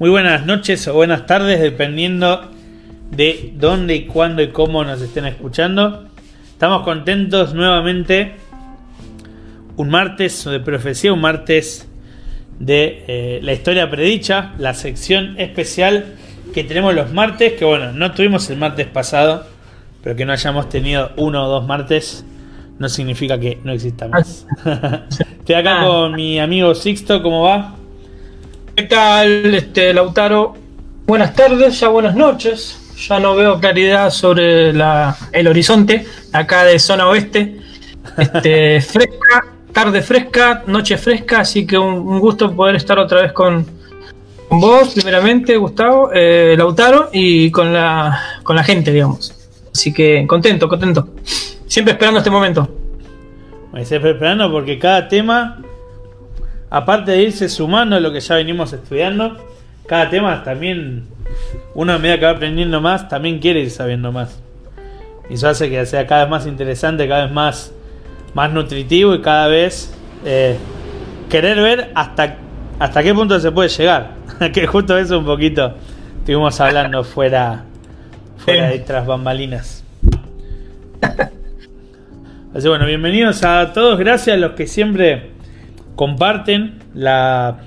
Muy buenas noches o buenas tardes, dependiendo de dónde y cuándo y cómo nos estén escuchando. Estamos contentos nuevamente. Un martes de profecía, un martes de eh, la historia predicha, la sección especial que tenemos los martes, que bueno, no tuvimos el martes pasado, pero que no hayamos tenido uno o dos martes no significa que no exista más. Estoy acá con mi amigo Sixto, ¿cómo va? ¿Qué tal, este, Lautaro? Buenas tardes, ya buenas noches. Ya no veo claridad sobre la, el horizonte, acá de zona oeste. Este, fresca, tarde fresca, noche fresca, así que un, gusto poder estar otra vez con, vos, primeramente, Gustavo, eh, Lautaro, y con la, con la gente, digamos. Así que contento, contento. Siempre esperando este momento. Siempre esperando porque cada tema aparte de irse sumando a lo que ya venimos estudiando, cada tema también, uno a medida que va aprendiendo más, también quiere ir sabiendo más. Y eso hace que sea cada vez más interesante, cada vez más, más nutritivo y cada vez eh, querer ver hasta, hasta qué punto se puede llegar. que justo eso un poquito estuvimos hablando fuera, fuera de tras bambalinas. Así bueno, bienvenidos a todos, gracias a los que siempre comparten la,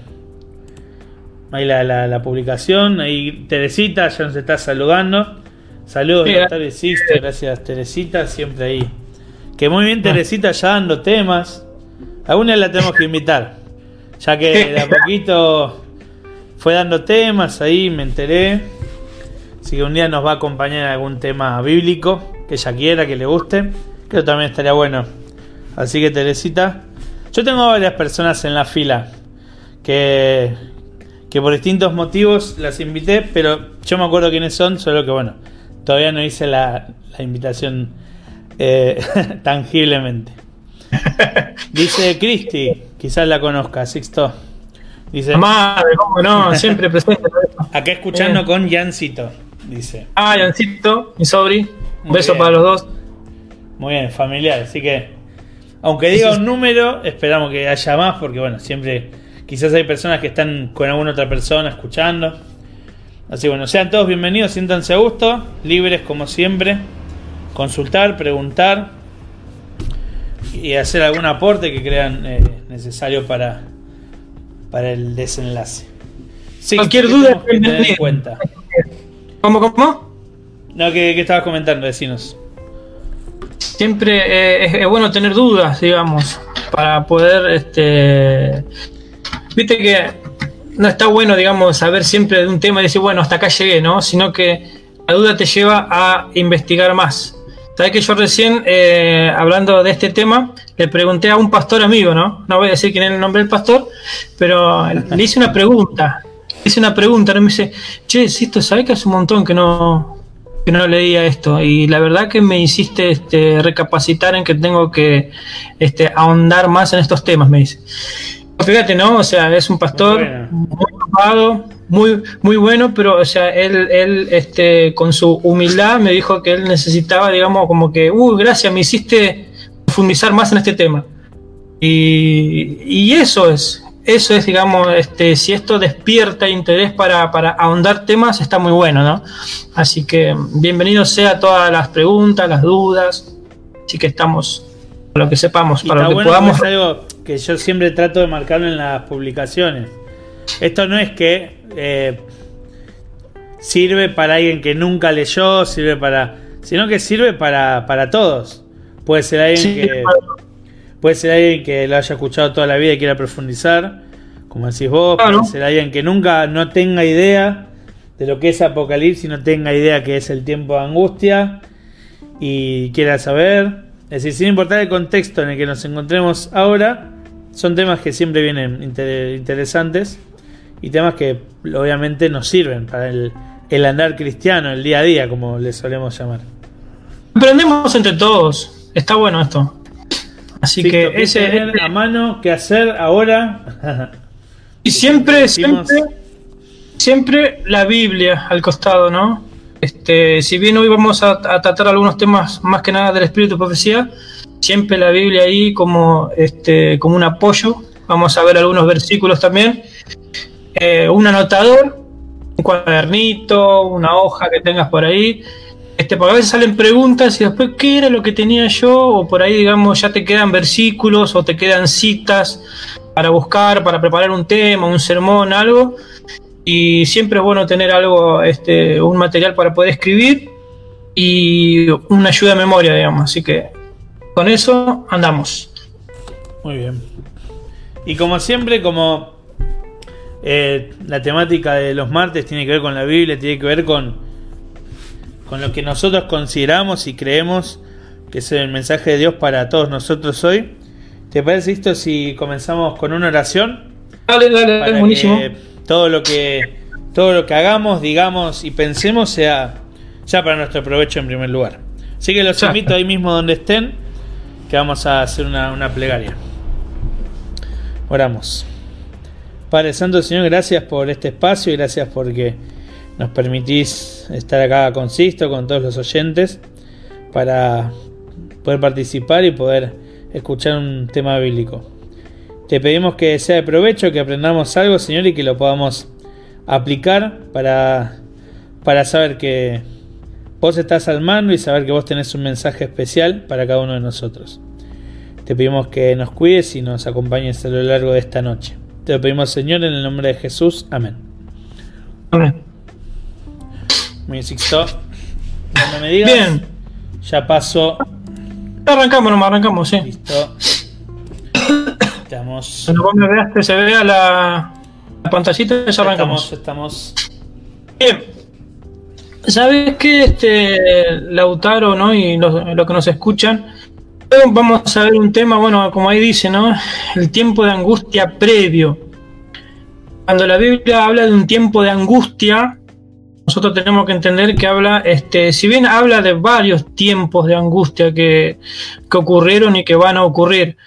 ahí la, publicación. Ahí Teresita ya nos está saludando. Saludos, Teresita, gracias Teresita, siempre ahí. Que muy bien Teresita ya dando temas. Alguna la tenemos que invitar. Ya que de a poquito fue dando temas, ahí me enteré. Así que un día nos va a acompañar algún tema bíblico que ella quiera, que le guste. Creo que también estaría bueno. Así que Teresita, yo tengo varias personas en la fila que, que por distintos motivos las invité, pero yo me acuerdo quiénes son, solo que bueno, todavía no hice la, invitación eh, tangiblemente. Dice Cristi, quizás la conozca, Sixto. Dice, Madre, cómo no, siempre presente. Acá escuchando con Jancito, dice. Ah, Jancito, mi sobri. Un beso para los dos. Muy bien, familiar, así que aunque diga un número, esperamos que haya más, porque bueno, siempre quizás hay personas que están con alguna otra persona escuchando. Así bueno, sean todos bienvenidos, siéntanse a gusto, libres como siempre, consultar, preguntar y hacer algún aporte que crean eh, necesario para, para el desenlace. Cualquier duda que tener en cuenta. ¿Cómo, cómo? No, que, que estabas comentando, decinos siempre eh, es, bueno tener dudas, digamos, para poder, este, viste que no está bueno, digamos, saber siempre de un tema y decir, bueno, hasta acá llegué, ¿no? Sino que la duda te lleva a investigar más. Sabes que yo recién, eh, hablando de este tema, le pregunté a un pastor amigo, ¿no? No voy a decir quién es el nombre del pastor, pero le hice una pregunta. Le hice una pregunta, ¿no? Me dice, che, Sisto, ¿sabes que hace un montón que no, que no leía esto y la verdad que me hiciste este, recapacitar en que tengo que este, ahondar más en estos temas, me dice. Fíjate, ¿no? O sea, es un pastor muy ocupado, muy, muy bueno, pero, o sea, él, él este, con su humildad me dijo que él necesitaba, digamos, como que, uy, gracias, me hiciste profundizar más en este tema. Y, y eso es, eso es, digamos, este, si esto despierta interés para, para, ahondar temas, está muy bueno, ¿no? Así que bienvenido sea todas las preguntas, las dudas, así que estamos para lo que sepamos, para lo que podamos. Es algo que yo siempre trato de marcarlo en las publicaciones. Esto no es que eh, sirve para alguien que nunca leyó, sirve para. sino que sirve para, para todos. Puede ser alguien que. Puede ser alguien que lo haya escuchado toda la vida y quiera profundizar, como decís vos. Puede ser alguien que nunca no tenga idea de lo que es Apocalipsis, no tenga idea que es el tiempo de angustia y quiera saber. Es decir, sin importar el contexto en el que nos encontremos ahora, son temas que siempre vienen interesantes y temas que obviamente nos sirven para el, el andar cristiano, el día a día, como le solemos llamar. Aprendemos entre todos. Está bueno esto. Así que ese es a mano que hacer ahora. y siempre, siempre, siempre la Biblia al costado, ¿no? Este, si bien hoy vamos a, tratar algunos temas más que nada del espíritu de profecía, siempre la Biblia ahí como, este, como un apoyo. Vamos a ver algunos versículos también. Eh, un anotador un cuadernito, una hoja que tengas por ahí. Este, porque a veces salen preguntas y después, ¿qué era lo que tenía yo? O por ahí, digamos, ya te quedan versículos o te quedan citas para buscar, para preparar un tema, un sermón, algo. Y siempre es bueno tener algo, este, un material para poder escribir y una ayuda de memoria, digamos. Así que con eso andamos. Muy bien. Y como siempre, como eh, la temática de los martes tiene que ver con la Biblia, tiene que ver con, con lo que nosotros consideramos y creemos que es el mensaje de Dios para todos nosotros hoy. ¿Te parece esto si comenzamos con una oración? Dale, dale, buenísimo. todo lo que todo lo que hagamos, digamos y pensemos sea ya para nuestro provecho en primer lugar. Así que los invito ahí mismo donde estén, que vamos a hacer una, una plegaria. Oramos. Padre Santo, Señor, gracias por este espacio y gracias porque nos permitís estar acá con Sisto, con todos los oyentes, para poder participar y poder escuchar un tema bíblico. Te pedimos que sea de provecho, que aprendamos algo, Señor, y que lo podamos aplicar para, para saber que vos estás al mando y saber que vos tenés un mensaje especial para cada uno de nosotros. Te pedimos que nos cuides y nos acompañes a lo largo de esta noche. Te lo pedimos, Señor, en el nombre de Jesús. Amén. Amén. Sixto. Cuando me digas, Bien. ya paso. Arrancamos nomás, arrancamos, sí. Listo. Estamos. Cuando vos me veas que se vea la, la pantallita, ya arrancamos. Estamos. Bien. ¿Sabes qué, este, Lautaro, ¿no? Y los, los que nos escuchan, vamos a ver un tema, bueno, como ahí dice, ¿no? El tiempo de angustia previo. Cuando la Biblia habla de un tiempo de angustia, nosotros tenemos que entender que habla, este, si bien habla de varios tiempos de angustia que, que ocurrieron y que van a ocurrir,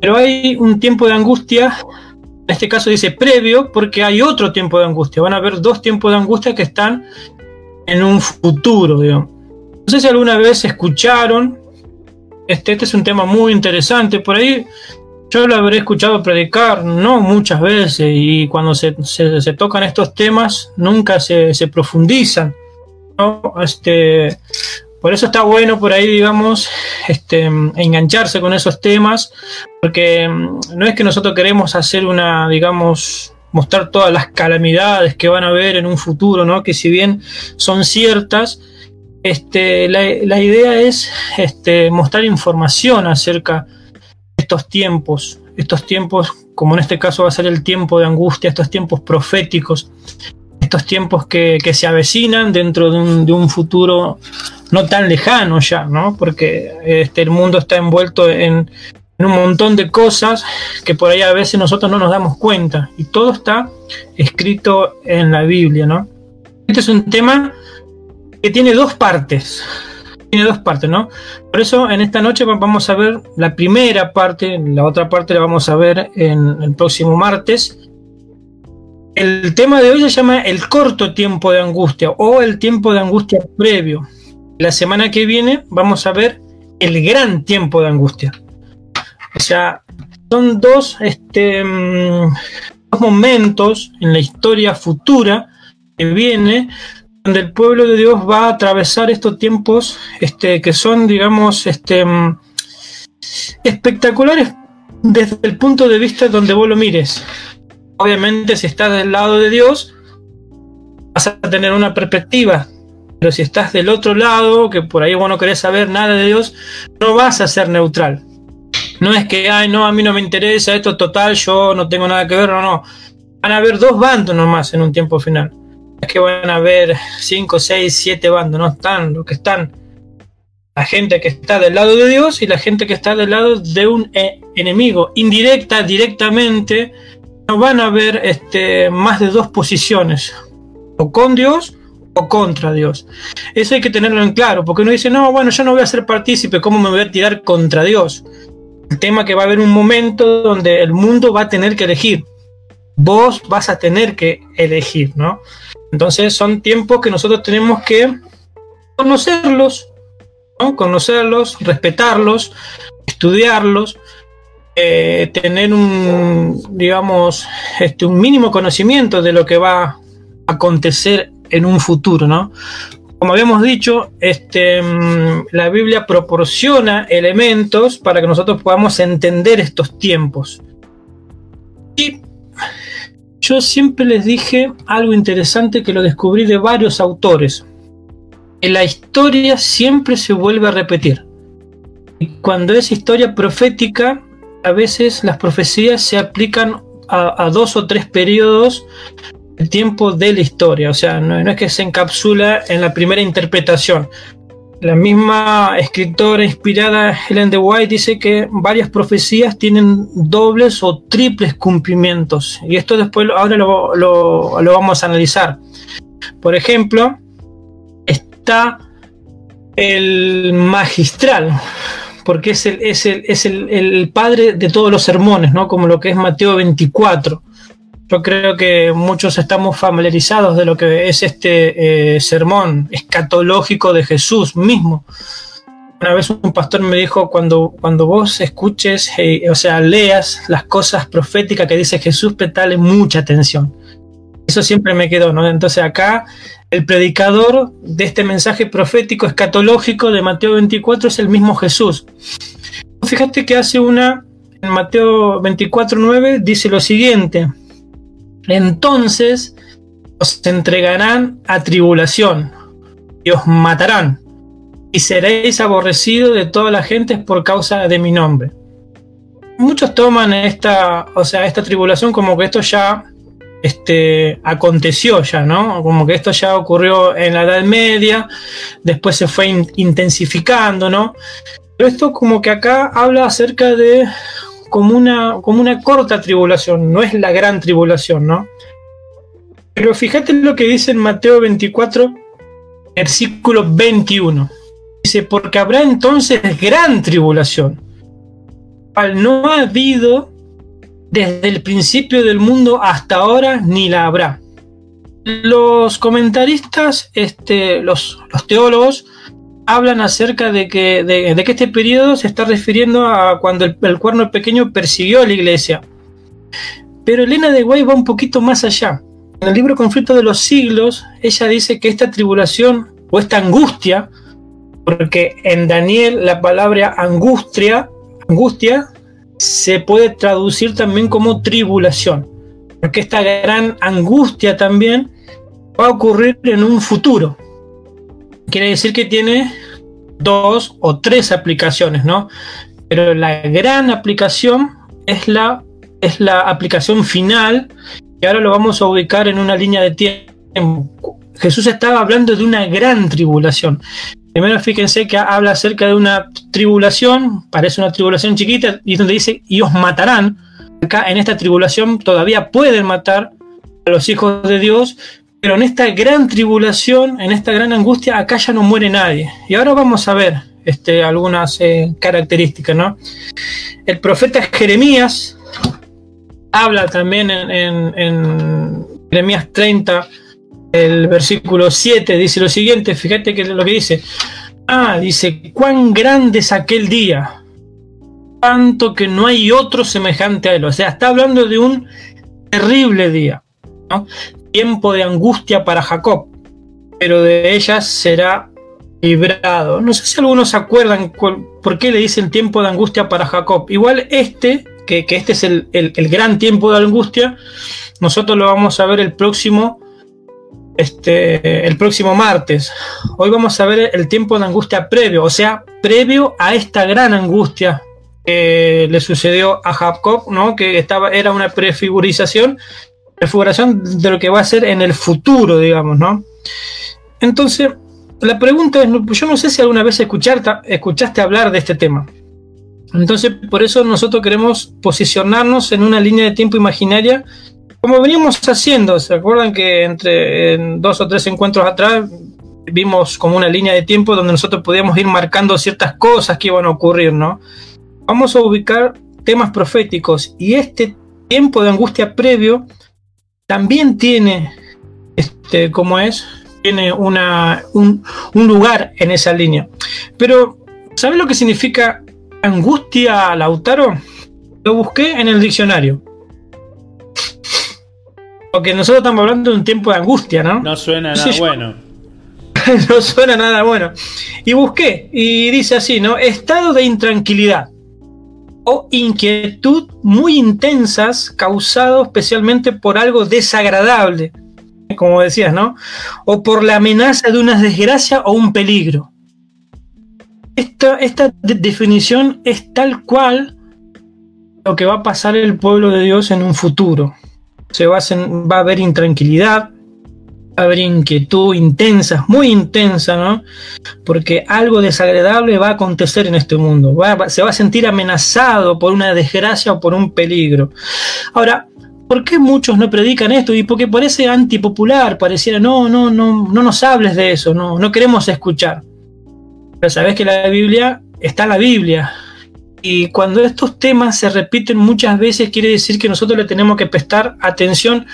pero hay un tiempo de angustia, en este caso dice previo, porque hay otro tiempo de angustia. Van a haber dos tiempos de angustia que están en un futuro, digamos. No sé si alguna vez escucharon este, este es un tema muy interesante. Por ahí yo lo habré escuchado predicar, no muchas veces, y cuando se, se, tocan estos temas nunca se, se profundizan. ¿no? Este, por eso está bueno por ahí, digamos, este, engancharse con esos temas, porque no es que nosotros queremos hacer una, digamos, mostrar todas las calamidades que van a haber en un futuro, ¿no? Que si bien son ciertas, este, la, la, idea es este, mostrar información acerca de estos tiempos, estos tiempos, como en este caso va a ser el tiempo de angustia, estos tiempos proféticos, estos tiempos que, se avecinan dentro de un, de un, futuro no tan lejano ya, ¿no? Porque este, el mundo está envuelto en, en un montón de cosas que por ahí a veces nosotros no nos damos cuenta y todo está escrito en la Biblia, ¿no? Este es un tema que tiene dos partes. Tiene dos partes, ¿no? Por eso en esta noche vamos a ver la primera parte, la otra parte la vamos a ver en el próximo martes. El tema de hoy se llama el corto tiempo de angustia o el tiempo de angustia previo. La semana que viene vamos a ver el gran tiempo de angustia. O sea, son dos, este, dos momentos en la historia futura que viene donde el pueblo de Dios va a atravesar estos tiempos este, que son, digamos, este, espectaculares desde el punto de vista donde vos lo mires. Obviamente, si estás del lado de Dios, vas a tener una perspectiva. Pero si estás del otro lado, que por ahí vos no querés saber nada de Dios, no vas a ser neutral. No es que, ay, no, a mí no me interesa esto total, yo no tengo nada que ver, no, no. Van a haber dos bandos nomás en un tiempo final que van a haber 5, 6, 7 bandos, no están los que están la gente que está del lado de Dios y la gente que está del lado de un eh, enemigo. Indirecta, directamente, no van a haber este, más de dos posiciones, o con Dios o contra Dios. Eso hay que tenerlo en claro, porque uno dice, no, bueno, yo no voy a ser partícipe, ¿cómo me voy a tirar contra Dios? El tema que va a haber un momento donde el mundo va a tener que elegir. Vos vas a tener que elegir, ¿no? Entonces son tiempos que nosotros tenemos que conocerlos, ¿no? conocerlos, respetarlos, estudiarlos, eh, tener un, digamos, este, un mínimo conocimiento de lo que va a acontecer en un futuro, ¿no? Como habíamos dicho, este, mm, la Biblia proporciona elementos para que nosotros podamos entender estos tiempos. Yo siempre les dije algo interesante que lo descubrí de varios autores. En la historia siempre se vuelve a repetir. Y cuando es historia profética, a veces las profecías se aplican a, dos o tres periodos el tiempo de la historia. O sea, no, es que se encapsula en la primera interpretación. La misma escritora inspirada Helen de White dice que varias profecías tienen dobles o triples cumplimientos. Y esto después ahora lo, lo vamos a analizar. Por ejemplo, está el magistral, porque es, el, es, el, es el, padre de todos los sermones, ¿no? Como lo que es Mateo 24. Yo creo que muchos estamos familiarizados de lo que es este eh, sermón escatológico de Jesús mismo. Una vez un pastor me dijo, cuando, cuando vos escuches, eh, o sea, leas las cosas proféticas que dice Jesús, petale mucha atención. Eso siempre me quedó, ¿no? Entonces acá el predicador de este mensaje profético escatológico de Mateo 24 es el mismo Jesús. Fíjate que hace una, en Mateo 24.9 dice lo siguiente, entonces os entregarán a tribulación y os matarán y seréis aborrecidos de toda la gente por causa de mi nombre. Muchos toman esta, o sea, esta tribulación como que esto ya este, aconteció ya, ¿no? Como que esto ya ocurrió en la Edad Media, después se fue intensificando, ¿no? Pero esto como que acá habla acerca de como una, como una corta tribulación, no es la gran tribulación, ¿no? Pero fíjate lo que dice en Mateo 24, versículo 21. Dice, porque habrá entonces gran tribulación, al no ha habido desde el principio del mundo hasta ahora ni la habrá. Los comentaristas, este, los, los teólogos, hablan acerca de que, de, que, este periodo se está refiriendo a cuando el, cuerno pequeño persiguió a la iglesia. Pero Elena de Guay va un poquito más allá. En el libro Conflicto de los Siglos, ella dice que esta tribulación o esta angustia, porque en Daniel la palabra angustia, angustia se puede traducir también como tribulación, porque esta gran angustia también va a ocurrir en un futuro. Quiere decir que tiene dos o tres aplicaciones, ¿no? Pero la gran aplicación es la, es la aplicación final y ahora lo vamos a ubicar en una línea de tiempo. Jesús estaba hablando de una gran tribulación. Primero fíjense que habla acerca de una tribulación, parece una tribulación chiquita, y donde dice, y os matarán. Acá en esta tribulación todavía pueden matar a los hijos de Dios, pero en esta gran tribulación, en esta gran angustia, acá ya no muere nadie. Y ahora vamos a ver este, algunas eh, características, ¿no? El profeta Jeremías habla también en, Jeremías 30, el versículo 7 dice lo siguiente, fíjate que lo que dice. Ah, dice, cuán grande es aquel día, tanto que no hay otro semejante a él. O sea, está hablando de un terrible día, tiempo de angustia para Jacob, pero de ellas será librado. No sé si algunos se acuerdan por qué le dicen tiempo de angustia para Jacob. Igual este, que, este es el, gran tiempo de angustia, nosotros lo vamos a ver el próximo este, el próximo martes. Hoy vamos a ver el tiempo de angustia previo, o sea, previo a esta gran angustia que le sucedió a Jacob, ¿no? que estaba, era una prefigurización, prefiguración de lo que va a ser en el futuro, digamos, ¿no? Entonces, la pregunta es, yo no sé si alguna vez escuchaste, hablar de este tema. Entonces, por eso nosotros queremos posicionarnos en una línea de tiempo imaginaria como veníamos haciendo, ¿se acuerdan que entre dos o tres encuentros atrás vimos como una línea de tiempo donde nosotros podíamos ir marcando ciertas cosas que iban a ocurrir, ¿no? Vamos a ubicar temas proféticos y este tiempo de angustia previo también tiene, este, como es, tiene una, un, un lugar en esa línea. Pero, ¿sabes lo que significa angustia, Lautaro? Lo busqué en el diccionario. Porque nosotros estamos hablando de un tiempo de angustia, ¿no? No suena nada bueno. no suena nada bueno. Y busqué, y dice así, ¿no? Estado de intranquilidad o inquietud muy intensas causado especialmente por algo desagradable, como decías, ¿no? O por la amenaza de una desgracia o un peligro. Esta, esta definición es tal cual lo que va a pasar el pueblo de Dios en un futuro. Se va a, va a haber intranquilidad, haber inquietud intensa, muy intensa, ¿no? Porque algo desagradable va a acontecer en este mundo. se va a sentir amenazado por una desgracia o por un peligro. Ahora, ¿por qué muchos no predican esto? Y porque parece antipopular, pareciera, no, no, no, no nos hables de eso, no, no queremos escuchar. Pero sabes que la Biblia está la Biblia. Y cuando estos temas se repiten muchas veces, quiere decir que nosotros le tenemos que prestar atención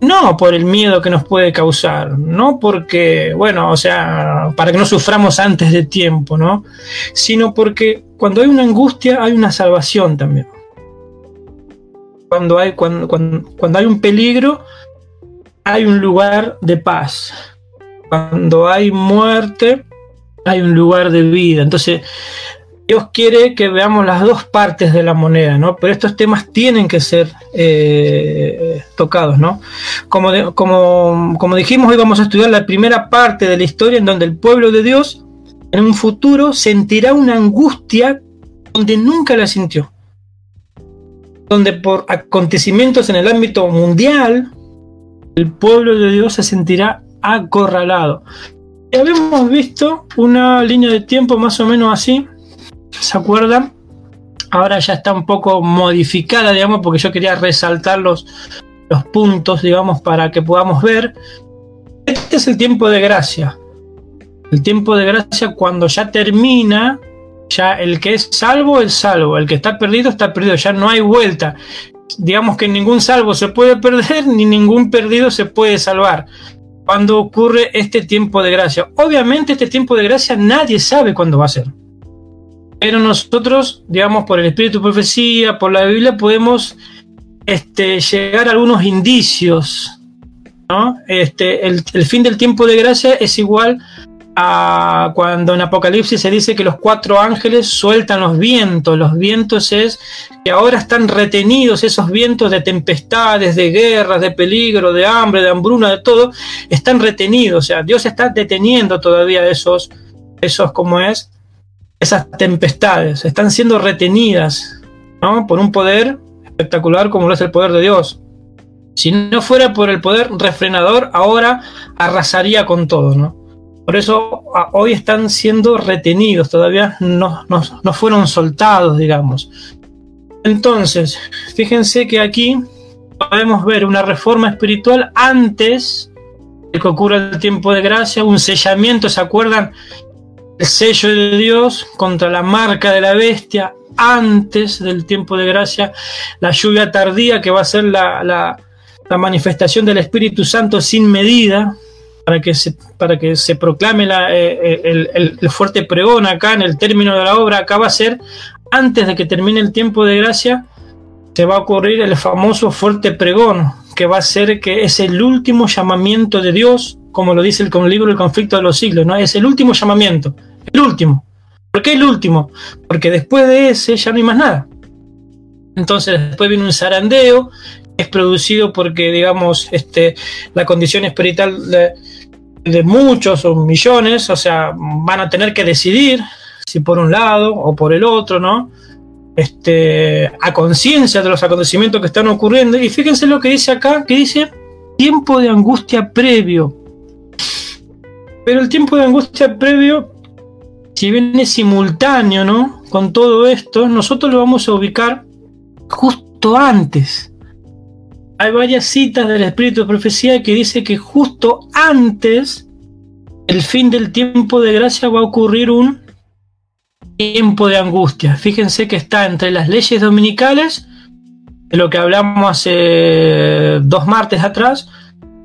no por el miedo que nos puede causar, no porque, bueno, o sea, para que no suframos antes de tiempo, ¿no? Sino porque cuando hay una angustia hay una salvación también. Cuando hay, cuando, cuando, hay un peligro hay un lugar de paz. Cuando hay muerte hay un lugar de vida. Entonces, Dios quiere que veamos las dos partes de la moneda, ¿no? Pero estos temas tienen que ser eh, tocados, ¿no? Como, como, como dijimos, hoy vamos a estudiar la primera parte de la historia en donde el pueblo de Dios en un futuro sentirá una angustia donde nunca la sintió. Donde por acontecimientos en el ámbito mundial, el pueblo de Dios se sentirá acorralado. Habíamos visto una línea de tiempo más o menos así, ¿se acuerdan? Ahora ya está un poco modificada, digamos, porque yo quería resaltar los, los puntos, digamos, para que podamos ver. Este es el tiempo de gracia. El tiempo de gracia cuando ya termina, ya el que es salvo es salvo, el que está perdido está perdido, ya no hay vuelta. Digamos que ningún salvo se puede perder, ni ningún perdido se puede salvar. Cuando ocurre este tiempo de gracia. Obviamente este tiempo de gracia nadie sabe cuándo va a ser. Pero nosotros, digamos, por el espíritu de profecía, por la Biblia, podemos este, llegar a algunos indicios. ¿no? Este, el, fin del tiempo de gracia es igual a cuando en Apocalipsis se dice que los cuatro ángeles sueltan los vientos. Los vientos es que ahora están retenidos, esos vientos de tempestades, de guerras, de peligro, de hambre, de hambruna, de todo, están retenidos. O sea, Dios está deteniendo todavía esos, esos como es, esas tempestades están siendo retenidas ¿no? por un poder espectacular como lo es el poder de Dios. Si no fuera por el poder refrenador, ahora arrasaría con todo. ¿no? Por eso hoy están siendo retenidos, todavía no, no fueron soltados, digamos. Entonces, fíjense que aquí podemos ver una reforma espiritual antes de que ocurra el tiempo de gracia, un sellamiento, ¿se acuerdan? El sello de Dios contra la marca de la bestia antes del tiempo de gracia, la lluvia tardía que va a ser la, manifestación del Espíritu Santo sin medida, para que se, para que se proclame la, eh, eh, el, fuerte pregón acá en el término de la obra, acá va a ser antes de que termine el tiempo de gracia, se va a ocurrir el famoso fuerte pregón, que va a ser que es el último llamamiento de Dios, como lo dice el, libro El conflicto de los siglos, ¿no? Es el último llamamiento. El último. ¿Por qué el último? Porque después de ese ya no hay más nada. Entonces después viene un zarandeo, es producido porque, digamos, este, la condición espiritual de, de muchos o millones, o sea, van a tener que decidir si por un lado o por el otro, ¿no? Este, a conciencia de los acontecimientos que están ocurriendo. Y fíjense lo que dice acá, que dice tiempo de angustia previo. Pero el tiempo de angustia previo si bien es simultáneo, ¿no? Con todo esto, nosotros lo vamos a ubicar justo antes. Hay varias citas del Espíritu de Profecía que dice que justo antes el fin del tiempo de gracia va a ocurrir un tiempo de angustia. Fíjense que está entre las leyes dominicales, de lo que hablamos hace dos martes atrás,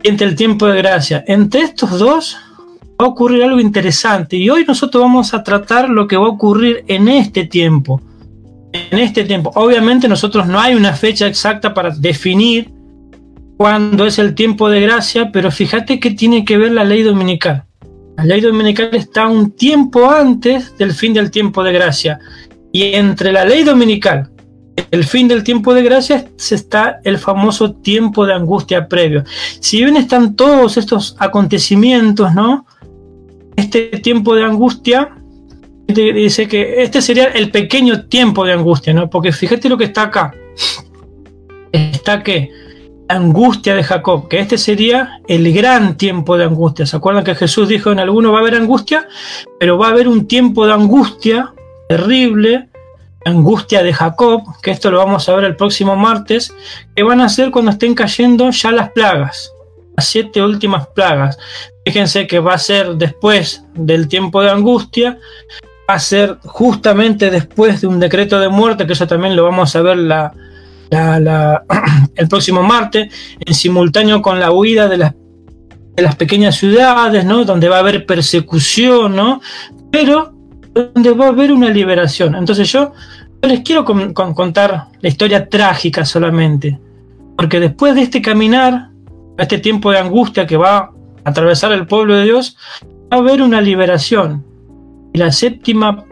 entre el tiempo de gracia. Entre estos dos va a ocurrir algo interesante y hoy nosotros vamos a tratar lo que va a ocurrir en este tiempo. En este tiempo, obviamente nosotros no hay una fecha exacta para definir cuando es el tiempo de gracia, pero fíjate que tiene que ver la ley dominical. La ley dominical está un tiempo antes del fin del tiempo de gracia. Y entre la ley dominical el fin del tiempo de gracia está el famoso tiempo de angustia previo. Si bien están todos estos acontecimientos, ¿no? Este tiempo de angustia dice que este sería el pequeño tiempo de angustia, ¿no? Porque fíjate lo que está acá. Está que angustia de Jacob, que este sería el gran tiempo de angustia. ¿Se acuerdan que Jesús dijo en alguno va a haber angustia? Pero va a haber un tiempo de angustia terrible, angustia de Jacob, que esto lo vamos a ver el próximo martes, que van a ser cuando estén cayendo ya las plagas, las siete últimas plagas. Fíjense que va a ser después del tiempo de angustia, va a ser justamente después de un decreto de muerte, que eso también lo vamos a ver el próximo martes, en simultáneo con la huida de las, de las pequeñas ciudades, ¿no? donde va a haber persecución, ¿no? pero donde va a haber una liberación. Entonces yo, les quiero contar la historia trágica solamente, porque después de este caminar, este tiempo de angustia que va a atravesar el pueblo de Dios, va a haber una liberación. Y la séptima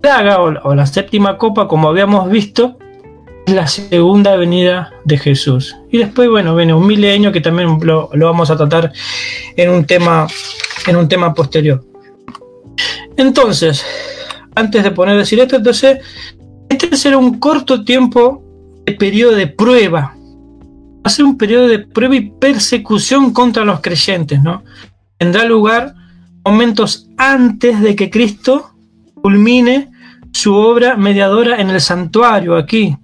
plaga o la séptima copa, como habíamos visto, la segunda venida de Jesús. Y después, bueno, viene un milenio que también lo, vamos a tratar en un tema, en un tema posterior. Entonces, antes de poner decir esto, entonces, este será un corto tiempo de periodo de prueba. Va a ser un periodo de prueba y persecución contra los creyentes, ¿no? Tendrá lugar momentos antes de que Cristo culmine su obra mediadora en el santuario aquí,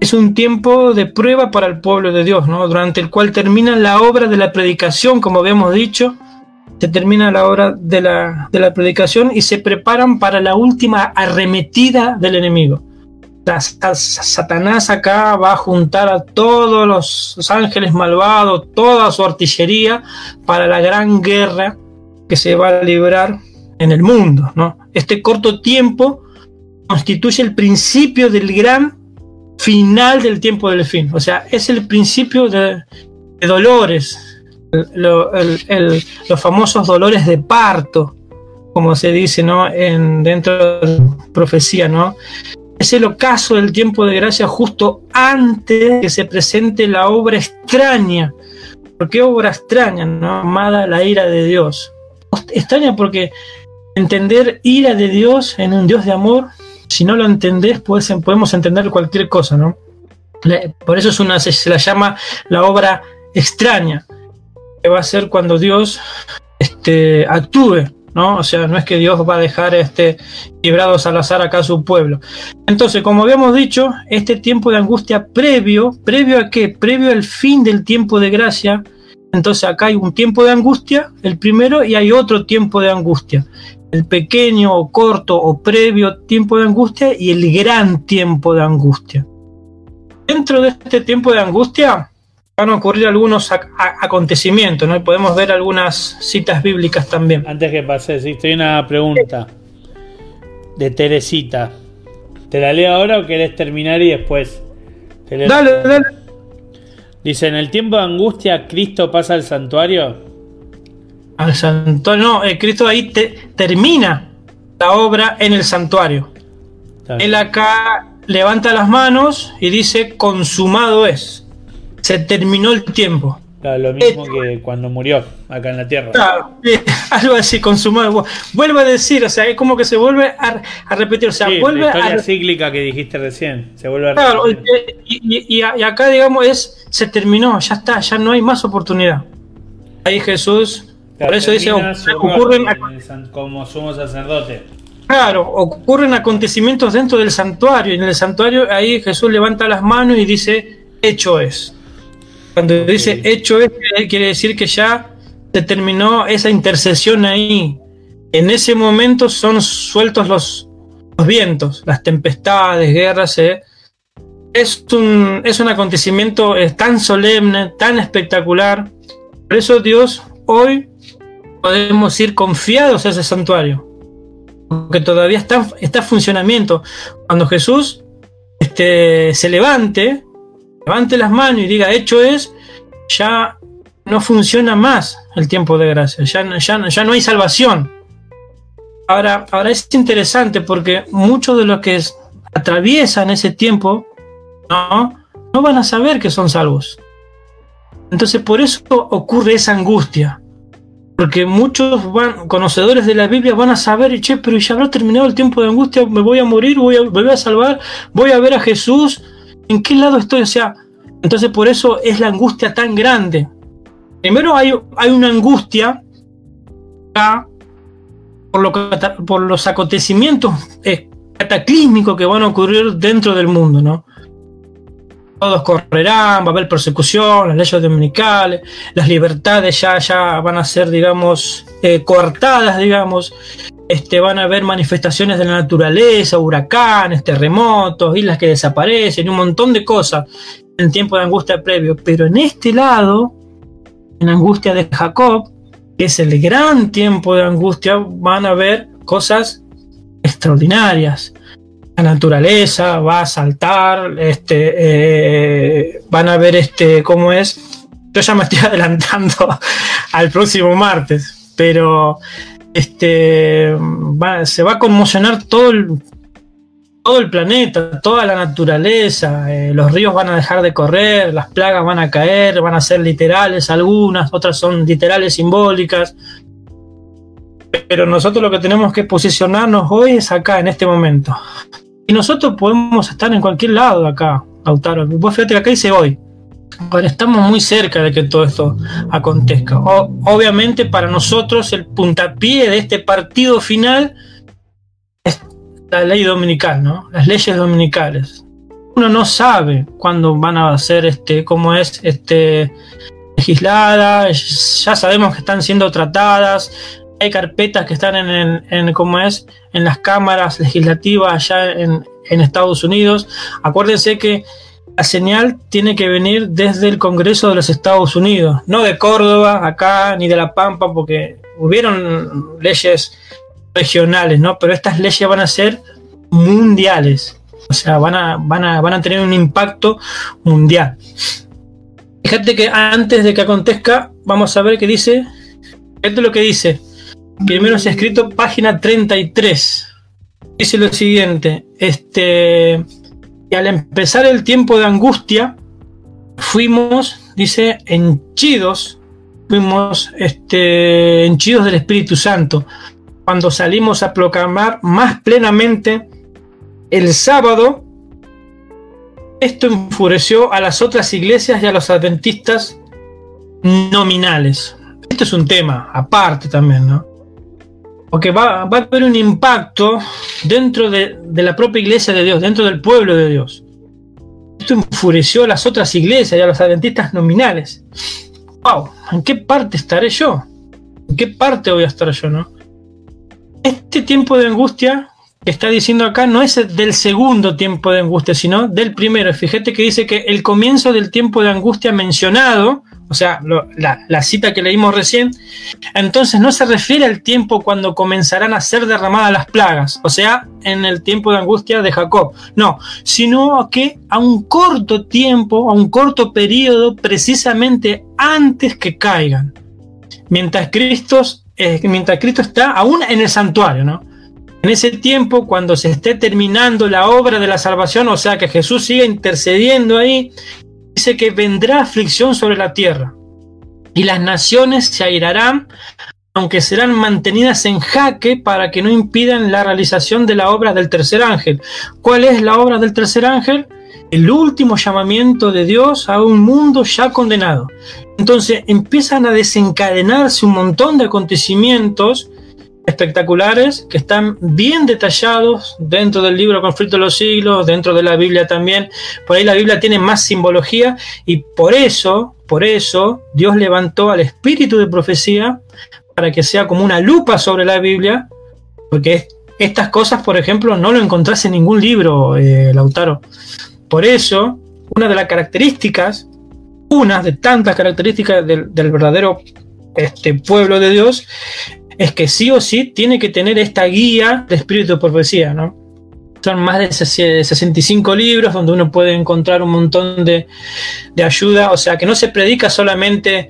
es un tiempo de prueba para el pueblo de Dios, ¿no? Durante el cual termina la obra de la predicación, como habíamos dicho, termina la obra de la, de la predicación y se preparan para la última arremetida del enemigo. Satanás acá va a juntar a todos los ángeles malvados, toda su artillería para la gran guerra que se va a librar en el mundo. ¿no? Este corto tiempo constituye el principio del gran final del tiempo del fin. O sea, es el principio de, dolores, los famosos dolores de parto, como se dice ¿no? en, dentro de la profecía. ¿no? Es el ocaso del tiempo de gracia justo antes que se presente la obra extraña. ¿Por qué obra extraña? ¿no? Amada la ira de Dios. Extraña porque entender ira de Dios en un Dios de amor si no lo entendés, pues, podemos entender cualquier cosa, ¿no? Por eso es una, se, la llama la obra extraña, que va a ser cuando Dios este, actúe, ¿no? O sea, no es que Dios va a dejar este, librados al azar acá a su pueblo. Entonces, como habíamos dicho, este tiempo de angustia previo, previo a qué? Previo al fin del tiempo de gracia. Entonces acá hay un tiempo de angustia, el primero, y hay otro tiempo de angustia el pequeño o corto o previo tiempo de angustia y el gran tiempo de angustia. Dentro de este tiempo de angustia van a ocurrir algunos acontecimientos, ¿no? podemos ver algunas citas bíblicas también. Antes que pase, si estoy una pregunta de Teresita. ¿Te la leo ahora o querés terminar y después? dale, dale. Dice, en el tiempo de angustia, Cristo pasa al santuario al santuario. No, eh, Cristo ahí termina la obra en el santuario. Él acá levanta las manos y dice, consumado es. Se terminó el tiempo. lo mismo que cuando murió acá en la tierra. algo así, consumado. Vuelve a decir, o sea, es como que se vuelve a, repetir. O sea, vuelve la historia a. cíclica que dijiste recién. Se vuelve a repetir. y, acá, digamos, es. Se terminó, ya está, ya no hay más oportunidad. Ahí Jesús por eso dice, ocurren como sumo sacerdote. Claro, ocurren acontecimientos dentro del santuario. Y en el santuario ahí Jesús levanta las manos y dice, hecho es. Cuando dice hecho es, quiere decir que ya se terminó esa intercesión ahí. En ese momento son sueltos los, los vientos, las tempestades, guerras. ¿eh? Es, un, es un acontecimiento tan solemne, tan espectacular. Por eso Dios hoy podemos ir confiados a ese santuario, porque todavía está, está en funcionamiento. Cuando Jesús este, se levante, levante las manos y diga hecho es, ya no funciona más el tiempo de gracia, ya, ya, ya no hay salvación. Ahora, ahora es interesante porque muchos de los que atraviesan ese tiempo no, no van a saber que son salvos. Entonces por eso ocurre esa angustia. Porque muchos van, conocedores de la Biblia van a saber, che, pero ya habrá terminado el tiempo de angustia, me voy a morir, voy a, voy a salvar, voy a ver a Jesús, ¿en qué lado estoy? O sea, entonces por eso es la angustia tan grande. Primero hay, hay una angustia por, lo, por los acontecimientos eh, cataclísmicos que van a ocurrir dentro del mundo, ¿no? todos correrán, va a haber persecución, las leyes dominicales, las libertades ya, ya van a ser, digamos, eh, cortadas, digamos, este, van a haber manifestaciones de la naturaleza, huracanes, terremotos, islas que desaparecen, un montón de cosas en tiempo de angustia previo. Pero en este lado, en angustia de Jacob, que es el gran tiempo de angustia, van a haber cosas extraordinarias la naturaleza, va a saltar, este, eh, van a ver este, cómo es. Yo ya me estoy adelantando al próximo martes, pero este, se va a conmocionar todo el, todo el planeta, toda la naturaleza, eh, los ríos van a dejar de correr, las plagas van a caer, van a ser literales algunas, otras son literales simbólicas. Pero nosotros lo que tenemos que posicionarnos hoy es acá, en este momento. Y nosotros podemos estar en cualquier lado acá, Lautaro. Vos fíjate que acá dice hoy. Ahora estamos muy cerca de que todo esto acontezca. obviamente para nosotros el puntapié de este partido final es la ley dominical, ¿no? Las leyes dominicales. Uno no sabe cuándo van a ser este, cómo es este legisladas, ya sabemos que están siendo tratadas, hay carpetas que están en, en, ¿cómo es? en las cámaras legislativas allá en, en, Estados Unidos. Acuérdense que la señal tiene que venir desde el Congreso de los Estados Unidos, no de Córdoba, acá, ni de La Pampa, porque hubieron leyes regionales, ¿no? Pero estas leyes van a ser mundiales. O sea, van a, van a, van a tener un impacto mundial. Fíjate que antes de que acontezca, vamos a ver qué dice. Es lo que dice. Primero se ha escrito página 33. Dice lo siguiente, este, y al empezar el tiempo de angustia, fuimos, dice, henchidos, fuimos este, henchidos del Espíritu Santo, cuando salimos a proclamar más plenamente el sábado, esto enfureció a las otras iglesias y a los adventistas nominales. Esto es un tema aparte también, ¿no? Porque va, va, a haber un impacto dentro de, la propia iglesia de Dios, dentro del pueblo de Dios. Esto enfureció a las otras iglesias y a los adventistas nominales. ¡Wow! ¿En qué parte estaré yo? ¿En qué parte voy a estar yo, no? Este tiempo de angustia que está diciendo acá no es del segundo tiempo de angustia, sino del primero. Fíjate que dice que el comienzo del tiempo de angustia mencionado o sea, la, cita que leímos recién, entonces no se refiere al tiempo cuando comenzarán a ser derramadas las plagas, o sea, en el tiempo de angustia de Jacob, no, sino que a un corto tiempo, a un corto periodo, precisamente antes que caigan, mientras Cristo, mientras Cristo está aún en el santuario, ¿no? En ese tiempo, cuando se esté terminando la obra de la salvación, o sea, que Jesús siga intercediendo ahí, dice que vendrá aflicción sobre la tierra y las naciones se airarán, aunque serán mantenidas en jaque para que no impidan la realización de la obra del tercer ángel. ¿Cuál es la obra del tercer ángel? El último llamamiento de Dios a un mundo ya condenado. Entonces empiezan a desencadenarse un montón de acontecimientos espectaculares que están bien detallados dentro del libro Conflicto de los Siglos, dentro de la Biblia también. Por ahí la Biblia tiene más simbología y por eso, por eso Dios levantó al espíritu de profecía para que sea como una lupa sobre la Biblia, porque estas cosas, por ejemplo, no lo encontrás en ningún libro, eh, Lautaro. Por eso, una de las características, una de tantas características del, del verdadero este pueblo de Dios es que sí o sí tiene que tener esta guía de espíritu de profecía, ¿no? son más de 65 libros donde uno puede encontrar un montón de, ayuda. O sea, que no se predica solamente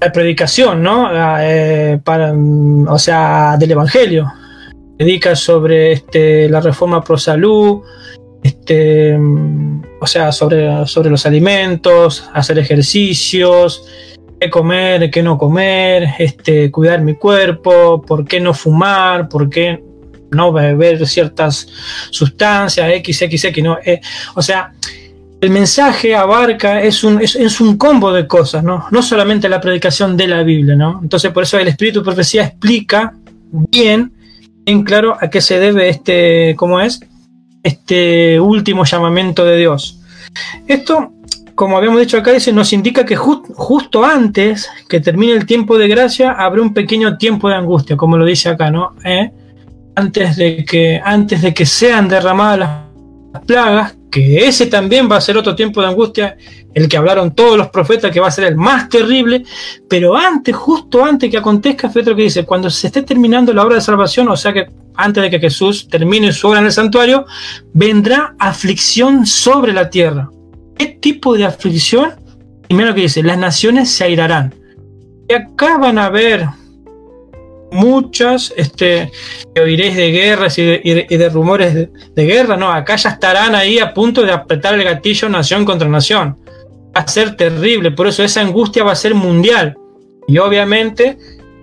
la predicación, ¿no? Ah, eh, para, o sea, del Evangelio. Predica sobre este, la reforma pro salud, este, o sea, sobre, sobre los alimentos, hacer ejercicios, comer, qué no comer, este, cuidar mi cuerpo, por qué no fumar, por qué no beber ciertas sustancias, XXX, no, eh, o sea, el mensaje abarca, es un, es, un combo de cosas, ¿no? No solamente la predicación de la Biblia, ¿no? Entonces, por eso el Espíritu de Profecía explica bien, bien claro a qué se debe este, ¿cómo es? Este último llamamiento de Dios. Esto, como habíamos dicho acá, dice, nos indica que justo antes que termine el tiempo de gracia, habrá un pequeño tiempo de angustia, como lo dice acá, ¿no? ¿Eh? antes de que, antes de que sean derramadas las plagas, que ese también va a ser otro tiempo de angustia, el que hablaron todos los profetas, que va a ser el más terrible, pero antes, justo antes que acontezca, fue que dice, cuando se esté terminando la obra de salvación, o sea que antes de que Jesús termine su obra en el santuario, vendrá aflicción sobre la tierra. ¿Qué tipo de aflicción? Primero que dice, las naciones se airarán. Y acá van a ver muchas, este, oiréis de guerras y de, rumores de, guerra, no, acá ya estarán ahí a punto de apretar el gatillo nación contra nación. Va a ser terrible, por eso esa angustia va a ser mundial y obviamente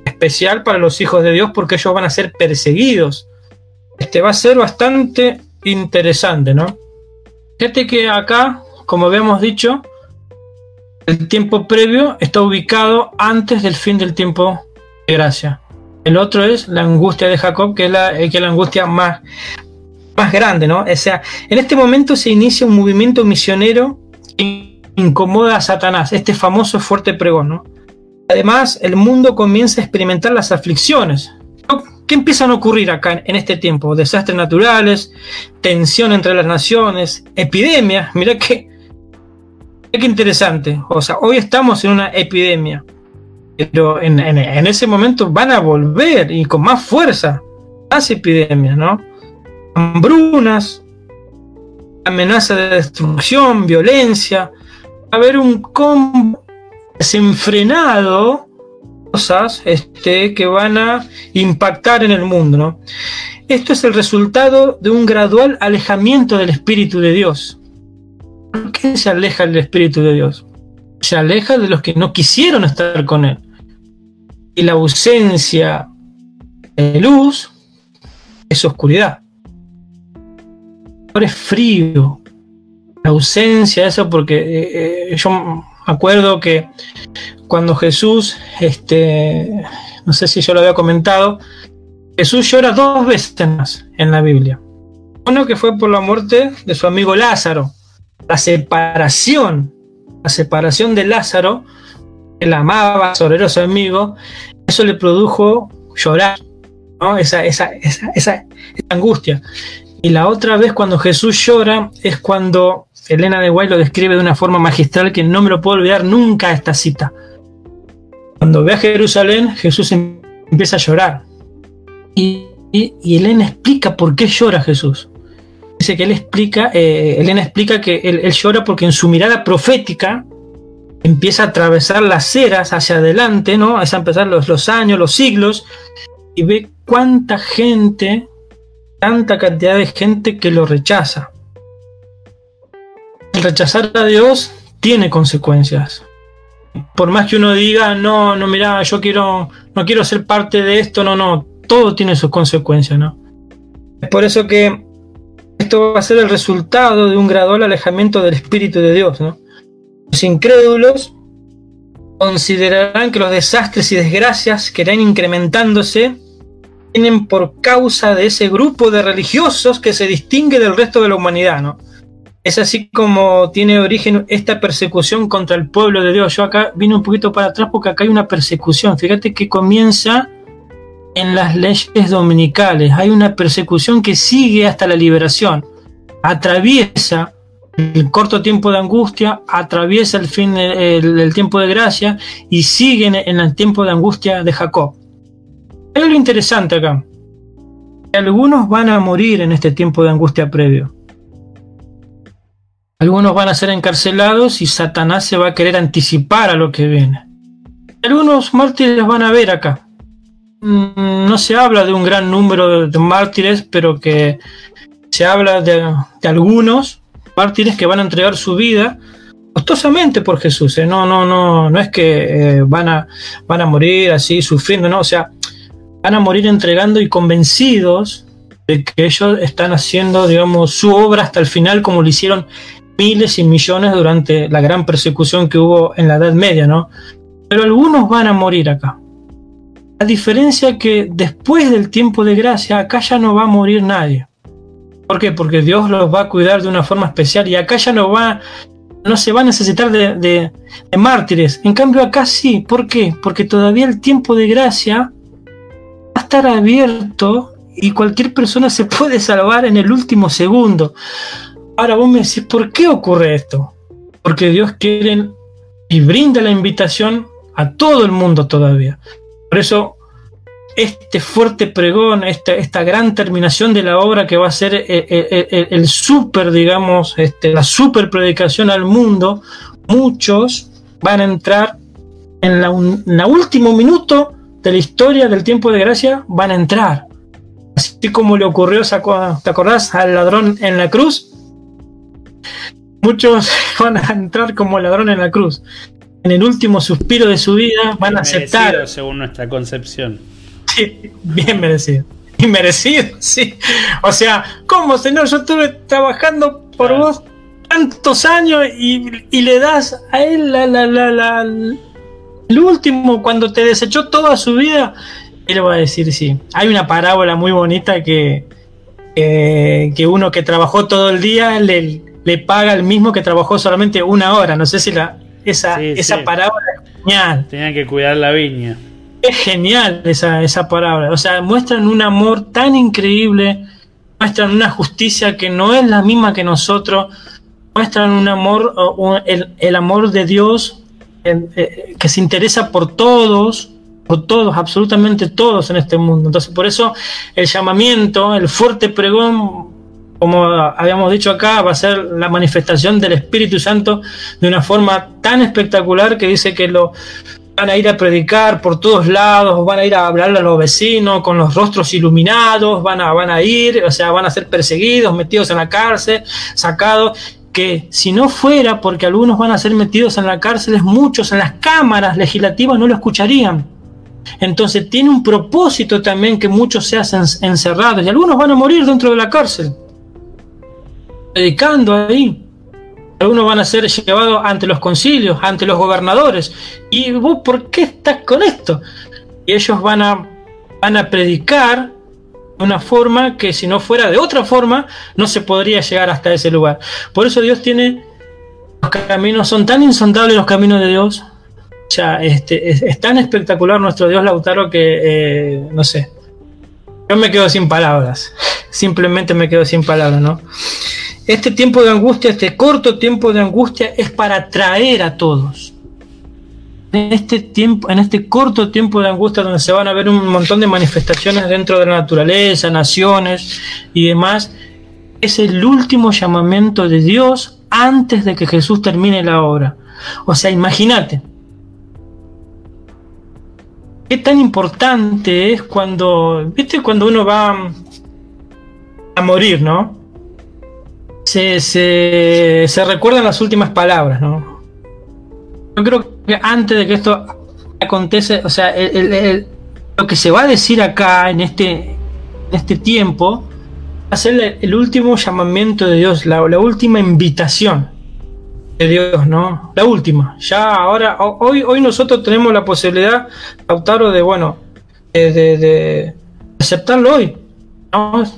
especial para los hijos de Dios porque ellos van a ser perseguidos. Este va a ser bastante interesante, ¿no? Fíjate que acá, como habíamos dicho, el tiempo previo está ubicado antes del fin del tiempo de gracia. El otro es la angustia de Jacob, que es la, eh, que la angustia más, más grande, ¿no? O sea, en este momento se inicia un movimiento misionero que incomoda a Satanás, este famoso fuerte pregón, ¿no? Además, el mundo comienza a experimentar las aflicciones. ¿Qué empiezan a ocurrir acá en este tiempo? Desastres naturales, tensión entre las naciones, epidemias. Mira qué, qué interesante. O sea, hoy estamos en una epidemia pero en, ese momento van a volver y con más fuerza las epidemias, ¿no? Hambrunas, amenaza de destrucción, violencia, va a haber un combo desenfrenado cosas este, que van a impactar en el mundo, ¿no? Esto es el resultado de un gradual alejamiento del Espíritu de Dios. ¿Por qué se aleja el Espíritu de Dios? Se aleja de los que no quisieron estar con Él y la ausencia de luz es oscuridad. Ahora es frío. La ausencia, eso porque eh, eh, yo me acuerdo que cuando Jesús, este, no sé si yo lo había comentado, Jesús llora dos veces más en la Biblia. Uno que fue por la muerte de su amigo Lázaro, la separación, la separación de Lázaro él amaba a su amigo, eso le produjo llorar, ¿no? esa, esa, esa, angustia. Y la otra vez cuando Jesús llora es cuando Elena de Guay lo describe de una forma magistral que no me lo puedo olvidar nunca esta cita. Cuando ve a Jerusalén, Jesús em, empieza a llorar. Y, Elena explica por qué llora Jesús. Dice que él explica, eh, Elena explica que él, llora porque en su mirada profética empieza a atravesar las eras hacia adelante, ¿no? Es a empezar los, los años, los siglos, y ve cuánta gente, tanta cantidad de gente que lo rechaza. El rechazar a Dios tiene consecuencias. Por más que uno diga, no, no, mira, yo quiero, no quiero ser parte de esto, no, no, todo tiene sus consecuencias, ¿no? Es por eso que esto va a ser el resultado de un gradual alejamiento del Espíritu de Dios, ¿no? Los incrédulos considerarán que los desastres y desgracias que irán incrementándose tienen por causa de ese grupo de religiosos que se distingue del resto de la humanidad, ¿no? Es así como tiene origen esta persecución contra el pueblo de Dios. Yo acá vine un poquito para atrás porque acá hay una persecución. Fíjate que comienza en las leyes dominicales. Hay una persecución que sigue hasta la liberación. Atraviesa el corto tiempo de angustia atraviesa el fin del tiempo de gracia y sigue en el tiempo de angustia de Jacob. Hay algo interesante acá. algunos van a morir en este tiempo de angustia previo. Algunos van a ser encarcelados y Satanás se va a querer anticipar a lo que viene. Algunos mártires van a ver acá. Mm, no se habla de un gran número de mártires, pero que se habla de, algunos mártires que van a entregar su vida costosamente por Jesús. ¿eh? No, no, no, no es que eh, van, a, van a morir así sufriendo, no, o sea, van a morir entregando y convencidos de que ellos están haciendo, digamos, su obra hasta el final como lo hicieron miles y millones durante la gran persecución que hubo en la Edad Media, ¿no? Pero algunos van a morir acá. A diferencia que después del tiempo de gracia, acá ya no va a morir nadie. ¿Por qué? Porque Dios los va a cuidar de una forma especial y acá ya no va, no se va a necesitar de, de mártires. En cambio acá sí. ¿Por qué? Porque todavía el tiempo de gracia va a estar abierto y cualquier persona se puede salvar en el último segundo. Ahora vos me decís, ¿por qué ocurre esto? Porque Dios quiere y brinda la invitación a todo el mundo todavía. Por eso, este fuerte pregón, esta, esta gran terminación de la obra que va a ser el, el, super, digamos, este, la super predicación al mundo, muchos van a entrar en la, último minuto de la historia del tiempo de gracia, van a entrar. Así como le ocurrió, ¿te acordás al ladrón en la cruz? muchos van a entrar como ladrón en la cruz. En el último suspiro de su vida van a aceptar. Según nuestra concepción. Sí, bien merecido. Y merecido, sí. O sea, ¿cómo, señor? Yo estuve trabajando por vos tantos años y, le das a él la, la, la, el último, cuando te desechó toda su vida, él va a decir sí. Hay una parábola muy bonita que, que uno que trabajó todo el día le, le paga el mismo que trabajó solamente una hora. No sé si la, esa, esa parábola es genial. Tenían que cuidar la viña. Es genial esa, esa parábola. O sea, muestran un amor tan increíble, muestran una justicia que no es la misma que nosotros, muestran un amor, el, amor de Dios eh, que se interesa por todos, por todos, absolutamente todos en este mundo. Entonces, por eso el llamamiento, el fuerte pregón como habíamos dicho acá, va a ser la manifestación del Espíritu Santo de una forma tan espectacular que dice que lo van a ir a predicar por todos lados, van a ir a hablarle a los vecinos con los rostros iluminados, van a, van a ir, o sea, van a ser perseguidos, metidos en la cárcel, sacados que si no fuera porque algunos van a ser metidos en la cárcel, muchos en las cámaras legislativas no lo escucharían. Entonces tiene un propósito también que muchos se hacen encerrados y algunos van a morir dentro de la cárcel predicando ahí. Algunos van a ser llevados ante los concilios, ante los gobernadores. ¿Y vos por qué estás con esto? Y ellos van a, van a predicar de una forma que si no fuera de otra forma, no se podría llegar hasta ese lugar. Por eso Dios tiene los caminos, son tan insondables los caminos de Dios. O sea, este, es, tan espectacular nuestro Dios Lautaro que, eh, no sé, yo me quedo sin palabras. Simplemente me quedo sin palabras, ¿no? Este tiempo de angustia, este corto tiempo de angustia es para atraer a todos. En este tiempo, en este corto tiempo de angustia donde se van a ver un montón de manifestaciones dentro de la naturaleza, naciones y demás, es el último llamamiento de Dios antes de que Jesús termine la obra. O sea, imagínate. Qué tan importante es cuando, viste, cuando uno va a morir, ¿no? se, se, recuerdan las últimas palabras, ¿no? Yo creo que antes de que esto acontece, o sea, lo que se va a decir acá en este, en este tiempo va a ser el, último llamamiento de Dios, la, última invitación de Dios, ¿no? La última. Ya ahora, hoy, hoy nosotros tenemos la posibilidad, Lautaro, de, bueno, de, de aceptarlo hoy.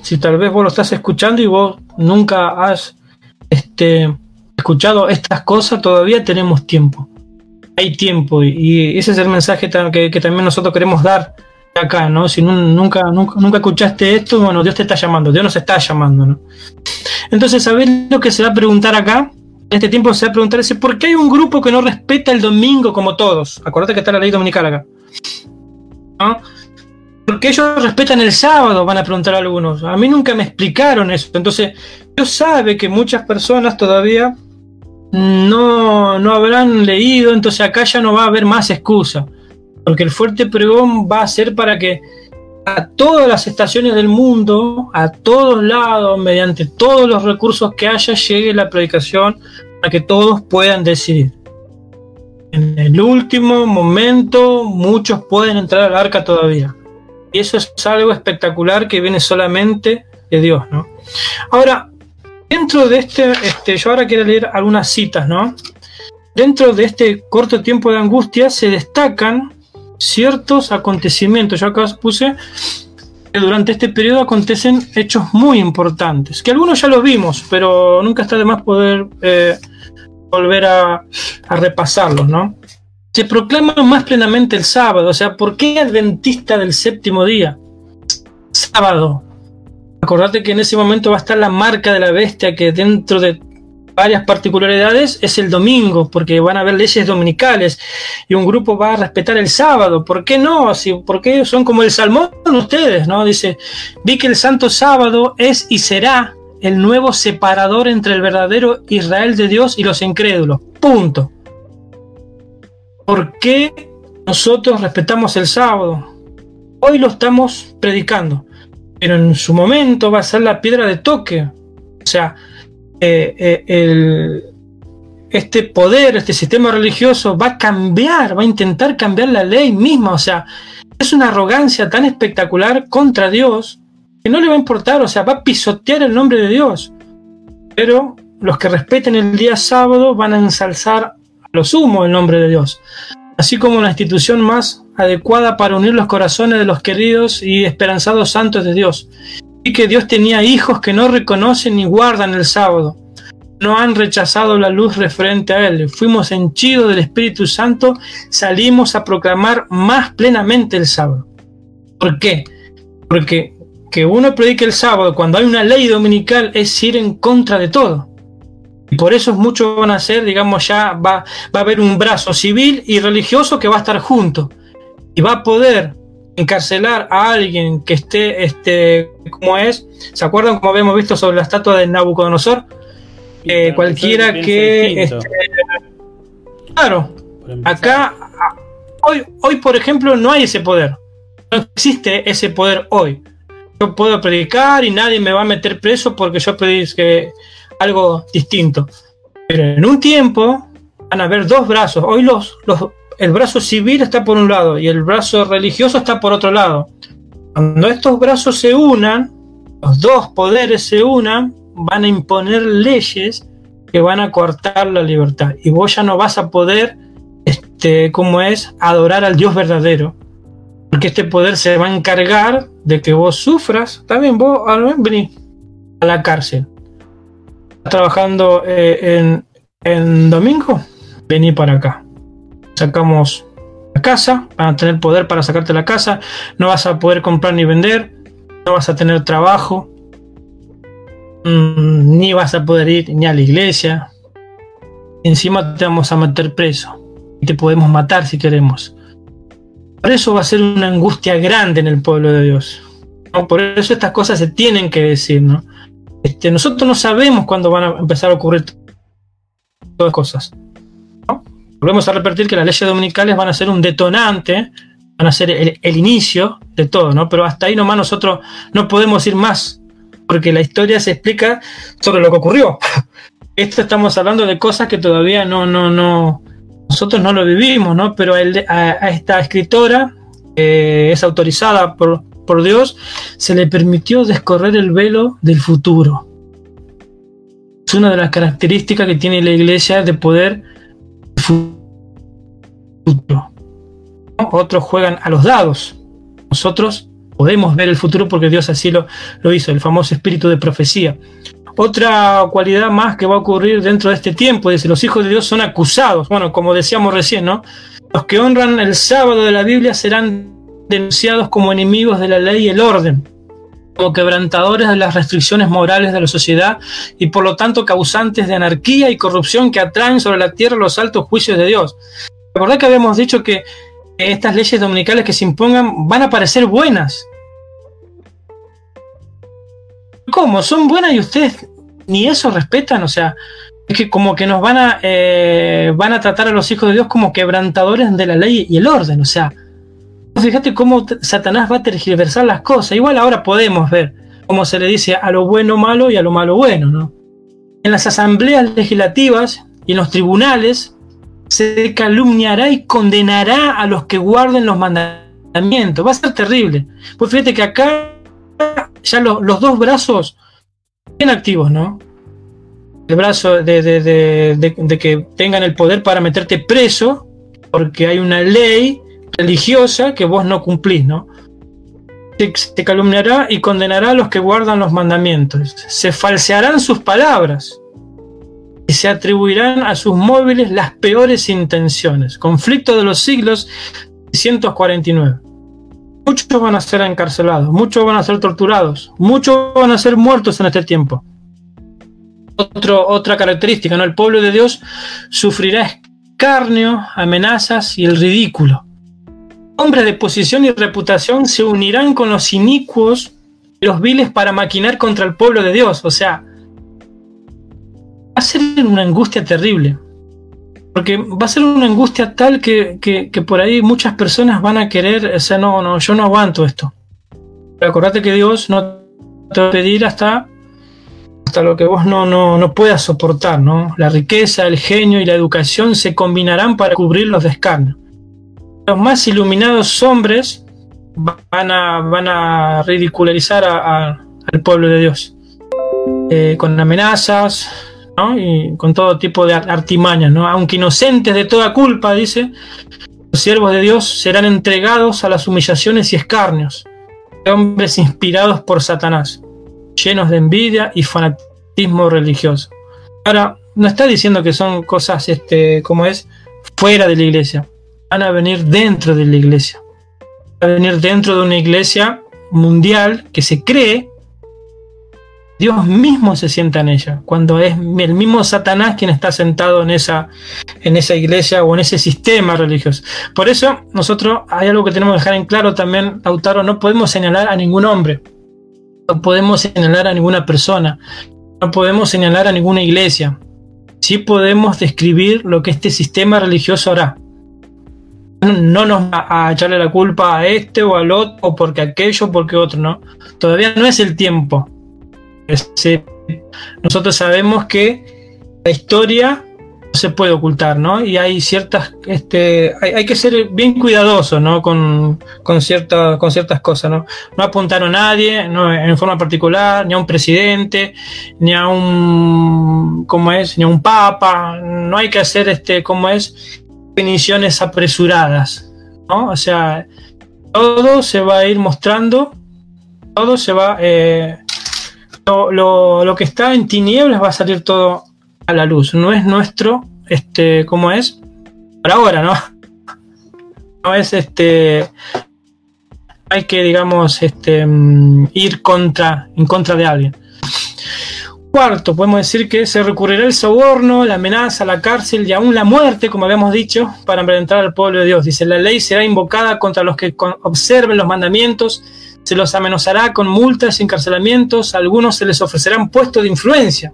Si tal vez vos lo estás escuchando y vos nunca has este, escuchado estas cosas, todavía tenemos tiempo. Hay tiempo y, ese es el mensaje que, también nosotros queremos dar acá, ¿no? Si nunca, nunca, nunca escuchaste esto, bueno, Dios te está llamando, Dios nos está llamando, ¿no? Entonces, ¿sabés lo que se va a preguntar acá? En este tiempo se va a preguntar ese, ¿por qué hay un grupo que no respeta el domingo como todos? Acuérdate que está la ley dominical acá. Porque ellos respetan el sábado, van a preguntar algunos. A mí nunca me explicaron eso. Entonces, Dios sabe que muchas personas todavía no, no habrán leído, entonces acá ya no va a haber más excusa. Porque el fuerte pregón va a ser para que a todas las estaciones del mundo, a todos lados, mediante todos los recursos que haya, llegue la predicación para que todos puedan decidir. En el último momento, muchos pueden entrar al arca todavía. Y eso es algo espectacular que viene solamente de Dios, ¿no? Ahora, dentro de este, este, yo ahora quiero leer algunas citas, ¿no? Dentro de este corto tiempo de angustia se destacan ciertos acontecimientos. Yo acá puse que durante este periodo acontecen hechos muy importantes, que algunos ya los vimos, pero nunca está de más poder eh, volver a, repasarlos, ¿no? se proclama más plenamente el sábado. O sea, ¿por qué adventista del séptimo día? Sábado. Acordate que en ese momento va a estar la marca de la bestia que dentro de varias particularidades es el domingo, porque van a haber leyes dominicales y un grupo va a respetar el sábado. ¿Por qué no? Si, ¿Por son como el salmón ustedes? ¿no? Dice, vi que el santo sábado es y será el nuevo separador entre el verdadero Israel de Dios y los incrédulos. Punto. ¿Por qué nosotros respetamos el sábado? Hoy lo estamos predicando, pero en su momento va a ser la piedra de toque. O sea, eh, eh, este poder, este sistema religioso va a cambiar, va a intentar cambiar la ley misma. O sea, es una arrogancia tan espectacular contra Dios que no le va a importar, o sea, va a pisotear el nombre de Dios. Pero los que respeten el día sábado van a ensalzar lo sumo el nombre de Dios, así como la institución más adecuada para unir los corazones de los queridos y esperanzados santos de Dios. Y que Dios tenía hijos que no reconocen ni guardan el sábado. No han rechazado la luz referente a Él. Fuimos henchidos del Espíritu Santo, salimos a proclamar más plenamente el sábado. ¿Por qué? Porque que uno predique el sábado cuando hay una ley dominical es ir en contra de todo. Y por eso muchos van a ser, digamos, ya va, va a haber un brazo civil y religioso que va a estar junto. Y va a poder encarcelar a alguien que esté, este, como es. ¿Se acuerdan como habíamos visto sobre la estatua de Nabucodonosor? Eh, cualquiera que... Este, claro, acá, hoy, hoy por ejemplo no hay ese poder. No existe ese poder hoy. Yo puedo predicar y nadie me va a meter preso porque yo que algo distinto. Pero en un tiempo van a haber dos brazos. Hoy los, los, el brazo civil está por un lado y el brazo religioso está por otro lado. Cuando estos brazos se unan, los dos poderes se unan, van a imponer leyes que van a cortar la libertad. Y vos ya no vas a poder, este, como es, adorar al Dios verdadero. Porque este poder se va a encargar de que vos sufras. También vos, venís a la cárcel trabajando eh, en, domingo, vení para acá. Sacamos la casa, van a tener poder para sacarte la casa, no vas a poder comprar ni vender, no vas a tener trabajo, mm, ni vas a poder ir ni a la iglesia. Encima te vamos a meter preso y te podemos matar si queremos. Por eso va a ser una angustia grande en el pueblo de Dios. Por eso estas cosas se tienen que decir, ¿no? Este, nosotros no sabemos cuándo van a empezar a ocurrir todas las cosas. Volvemos a repetir que las leyes dominicales van a ser un detonante, van a ser el, inicio de todo, ¿no? Pero hasta ahí nomás nosotros no podemos ir más, porque la historia se explica sobre lo que ocurrió. Esto estamos hablando de cosas que todavía no, no, no, nosotros no lo vivimos, ¿no? Pero a, esta escritora eh, es autorizada por, por Dios, se le permitió descorrer el velo del futuro. Es una de las características que tiene la iglesia de poder futuro. Otros juegan a los dados. Nosotros podemos ver el futuro porque Dios así lo, lo hizo, el famoso espíritu de profecía. Otra cualidad más que va a ocurrir dentro de este tiempo, dice, los hijos de Dios son acusados. Bueno, como decíamos recién, ¿no? Los que honran el sábado de la Biblia serán denunciados como enemigos de la ley y el orden, como quebrantadores de las restricciones morales de la sociedad y por lo tanto causantes de anarquía y corrupción que atraen sobre la tierra los altos juicios de Dios. Recordad que habíamos dicho que estas leyes dominicales que se impongan van a parecer buenas. ¿Cómo? ¿Son buenas y ustedes ni eso respetan? O sea, es que como que nos van a, eh, van a tratar a los hijos de Dios como quebrantadores de la ley y el orden. O sea, fíjate cómo Satanás va a tergiversar las cosas. Igual ahora podemos ver cómo se le dice a lo bueno malo y a lo malo bueno, ¿no? En las asambleas legislativas y en los tribunales se calumniará y condenará a los que guarden los mandamientos. Va a ser terrible. Pues fíjate que acá ya los dos brazos bien activos, ¿no? El brazo de, de, que tengan el poder para meterte preso, porque hay una ley religiosa que vos no cumplís, ¿no? Se, calumniará y condenará a los que guardan los mandamientos. Se falsearán sus palabras y se atribuirán a sus móviles las peores intenciones. Conflicto de los siglos 649. Muchos van a ser encarcelados, muchos van a ser torturados, muchos van a ser muertos en este tiempo. otra característica, ¿no? El pueblo de Dios sufrirá escarnio, amenazas y el ridículo. Hombres de posición y reputación se unirán con los inicuos y los viles para maquinar contra el pueblo de Dios. O sea, va a ser una angustia terrible. Porque va a ser una angustia tal que, por ahí muchas personas van a querer, o sea, no, no, yo no aguanto esto. Pero acordate que Dios no te va a pedir hasta, hasta lo que vos no, no, no puedas soportar, ¿no? La riqueza, el genio y la educación se combinarán para cubrir los descarnos. Los más iluminados hombres van a, van a ridicularizar al pueblo de Dios. Eh, con amenazas, y con todo tipo de artimañas, ¿no? aunque inocentes de toda culpa, dice, los siervos de Dios serán entregados a las humillaciones y escarnios de hombres inspirados por Satanás, llenos de envidia y fanatismo religioso. Ahora, no está diciendo que son cosas, este, como es, fuera de la iglesia, van a venir dentro de la iglesia, a venir dentro de una iglesia mundial que se cree Dios mismo se sienta en ella, cuando es el mismo Satanás quien está sentado en esa, en esa iglesia o en ese sistema religioso. Por eso nosotros hay algo que tenemos que dejar en claro también, Lautaro, no podemos señalar a ningún hombre, no podemos señalar a ninguna persona, no podemos señalar a ninguna iglesia. Sí podemos describir lo que este sistema religioso hará. No nos va a echarle la culpa a este o al otro, o porque aquello, porque otro, no. Todavía no es el tiempo nosotros sabemos que la historia no se puede ocultar, ¿no? Y hay ciertas, este, hay, que ser bien cuidadoso, ¿no? Con, con, con ciertas cosas, ¿no? No apuntar a nadie, no en forma particular, ni a un presidente, ni a un, ¿cómo es? Ni a un papa, no hay que hacer, este, ¿cómo es? Definiciones apresuradas, ¿no? O sea, todo se va a ir mostrando, todo se va, eh, lo, lo, que está en tinieblas va a salir todo a la luz. No es nuestro, este, ¿cómo es? Por ahora, ¿no? No es este. Hay que, digamos, este, mm, ir contra, en contra de alguien. Cuarto, podemos decir que se recurrirá el soborno, la amenaza, la cárcel y aún la muerte, como habíamos dicho, para enfrentar al pueblo de Dios. Dice, la ley será invocada contra los que observen los mandamientos se los amenazará con multas y encarcelamientos, a algunos se les ofrecerán puestos de influencia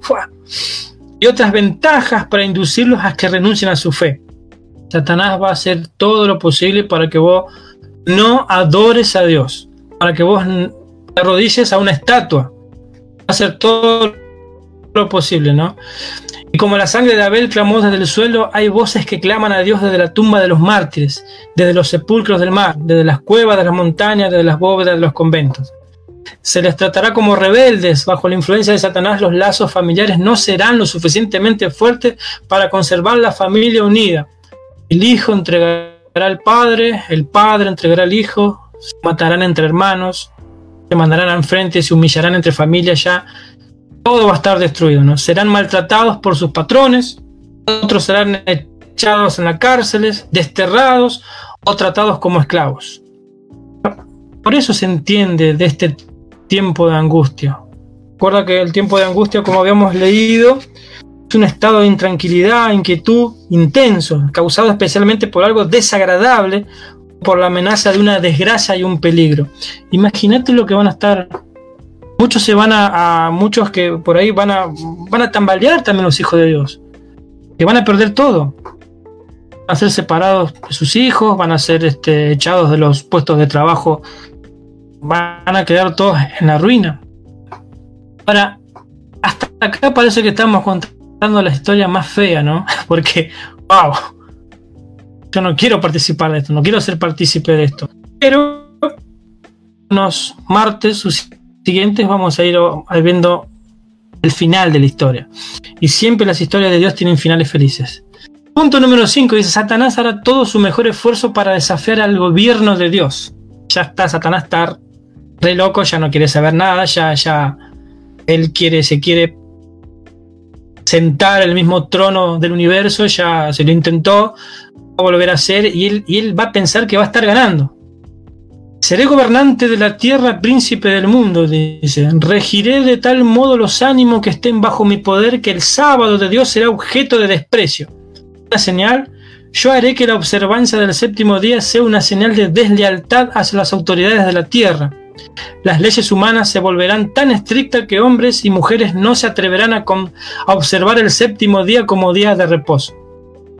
y otras ventajas para inducirlos a que renuncien a su fe. Satanás va a hacer todo lo posible para que vos no adores a Dios, para que vos te arrodilles a una estatua. Hacer todo lo posible, ¿no? Y como la sangre de Abel clamó desde el suelo, hay voces que claman a Dios desde la tumba de los mártires, desde los sepulcros del mar, desde las cuevas de las montañas, desde las bóvedas de los conventos. Se les tratará como rebeldes. Bajo la influencia de Satanás, los lazos familiares no serán lo suficientemente fuertes para conservar la familia unida. El hijo entregará al padre, el padre entregará al hijo, se matarán entre hermanos, se mandarán enfrente, se humillarán entre familias ya todo va a estar destruido, ¿no? Serán maltratados por sus patrones, otros serán echados en las cárceles, desterrados o tratados como esclavos. Por eso se entiende de este tiempo de angustia. Recuerda que el tiempo de angustia, como habíamos leído, es un estado de intranquilidad, inquietud intenso, causado especialmente por algo desagradable por la amenaza de una desgracia y un peligro. Imagínate lo que van a estar. Muchos se van a, muchos que por ahí van a van a tambalear también los hijos de Dios. Que van a perder todo. Van a ser separados de sus hijos, van a ser este, echados de los puestos de trabajo, van a quedar todos en la ruina. Ahora, hasta acá parece que estamos contando la historia más fea, ¿no? Porque, wow, yo no quiero participar de esto, no quiero ser partícipe de esto. Pero unos martes siguientes vamos a ir viendo el final de la historia. Y siempre las historias de Dios tienen finales felices. Punto número 5 dice, Satanás hará todo su mejor esfuerzo para desafiar al gobierno de Dios. Ya está, Satanás está re loco, ya no quiere saber nada, ya, ya, él quiere, se quiere sentar en el mismo trono del universo, ya se lo intentó, va a volver a hacer y él, y él va a pensar que va a estar ganando. Seré gobernante de la tierra, príncipe del mundo, dice. Regiré de tal modo los ánimos que estén bajo mi poder que el sábado de Dios será objeto de desprecio. Una señal, yo haré que la observancia del séptimo día sea una señal de deslealtad hacia las autoridades de la tierra. Las leyes humanas se volverán tan estrictas que hombres y mujeres no se atreverán a, observar el séptimo día como día de reposo.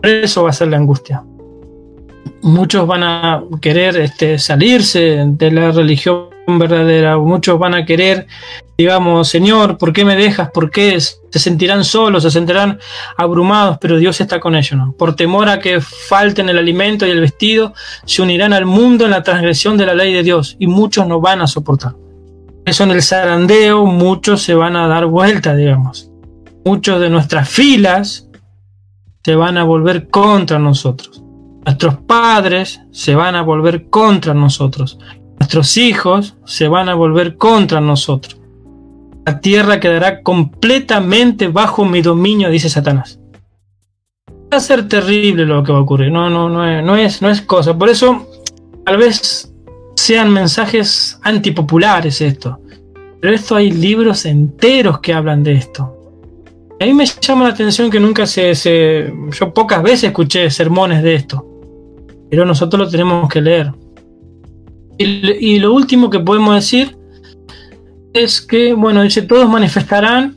Eso va a ser la angustia. Muchos van a querer este, salirse de la religión verdadera, muchos van a querer, digamos, Señor, ¿por qué me dejas? ¿Por qué? Se sentirán solos, se sentirán abrumados, pero Dios está con ellos, ¿no? Por temor a que falten el alimento y el vestido, se unirán al mundo en la transgresión de la ley de Dios y muchos no van a soportar. Eso en el zarandeo, muchos se van a dar vuelta, digamos. Muchos de nuestras filas se van a volver contra nosotros. Nuestros padres se van a volver contra nosotros. Nuestros hijos se van a volver contra nosotros. La tierra quedará completamente bajo mi dominio, dice Satanás. Va a ser terrible lo que va a ocurrir. No, no, no es, no es, no es cosa. Por eso, tal vez sean mensajes antipopulares esto. Pero esto hay libros enteros que hablan de esto. A mí me llama la atención que nunca se, se, Yo pocas veces escuché sermones de esto. Pero nosotros lo tenemos que leer. Y, lo último que podemos decir es que, bueno, dice, todos manifestarán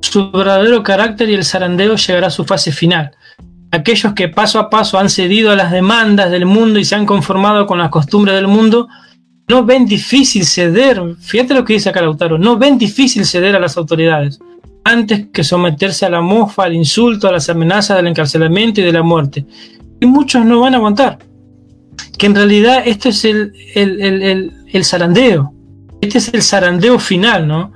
su verdadero carácter y el zarandeo llegará a su fase final. Aquellos que paso a paso han cedido a las demandas del mundo y se han conformado con las costumbres del mundo, no ven difícil ceder, fíjate lo que dice acá no ven difícil ceder a las autoridades, antes que someterse a la mofa, al insulto, a las amenazas del encarcelamiento y de la muerte. Y muchos no van a aguantar que en realidad esto es el, el, zarandeo. Este es el zarandeo final, ¿no?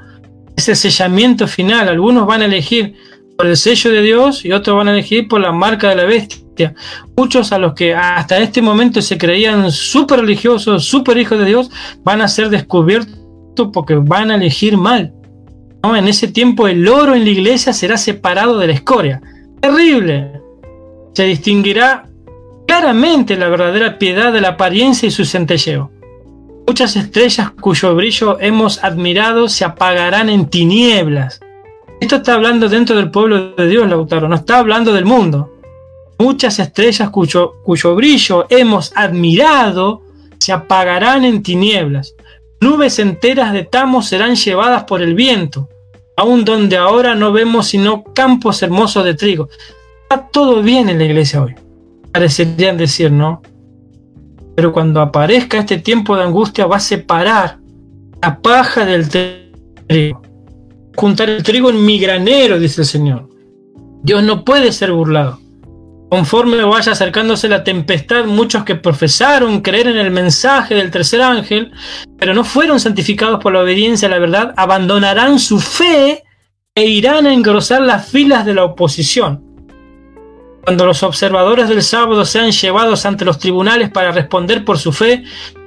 Es el sellamiento final. Algunos van a elegir por el sello de Dios y otros van a elegir por la marca de la bestia. Muchos a los que hasta este momento se creían súper religiosos, súper hijos de Dios, van a ser descubiertos porque van a elegir mal. ¿no? En ese tiempo el oro en la iglesia será separado de la escoria. Terrible. Se distinguirá claramente la verdadera piedad de la apariencia y su centelleo. Muchas estrellas cuyo brillo hemos admirado se apagarán en tinieblas. Esto está hablando dentro del pueblo de Dios, Lautaro, no está hablando del mundo. Muchas estrellas cuyo, cuyo brillo hemos admirado se apagarán en tinieblas. Nubes enteras de tamos serán llevadas por el viento, aun donde ahora no vemos sino campos hermosos de trigo. Está todo bien en la iglesia hoy parecerían decir, ¿no? Pero cuando aparezca este tiempo de angustia va a separar la paja del trigo. Juntar el trigo en mi granero, dice el Señor. Dios no puede ser burlado. Conforme vaya acercándose la tempestad, muchos que profesaron creer en el mensaje del tercer ángel, pero no fueron santificados por la obediencia a la verdad, abandonarán su fe e irán a engrosar las filas de la oposición. Cuando los observadores del sábado sean llevados ante los tribunales para responder por su fe,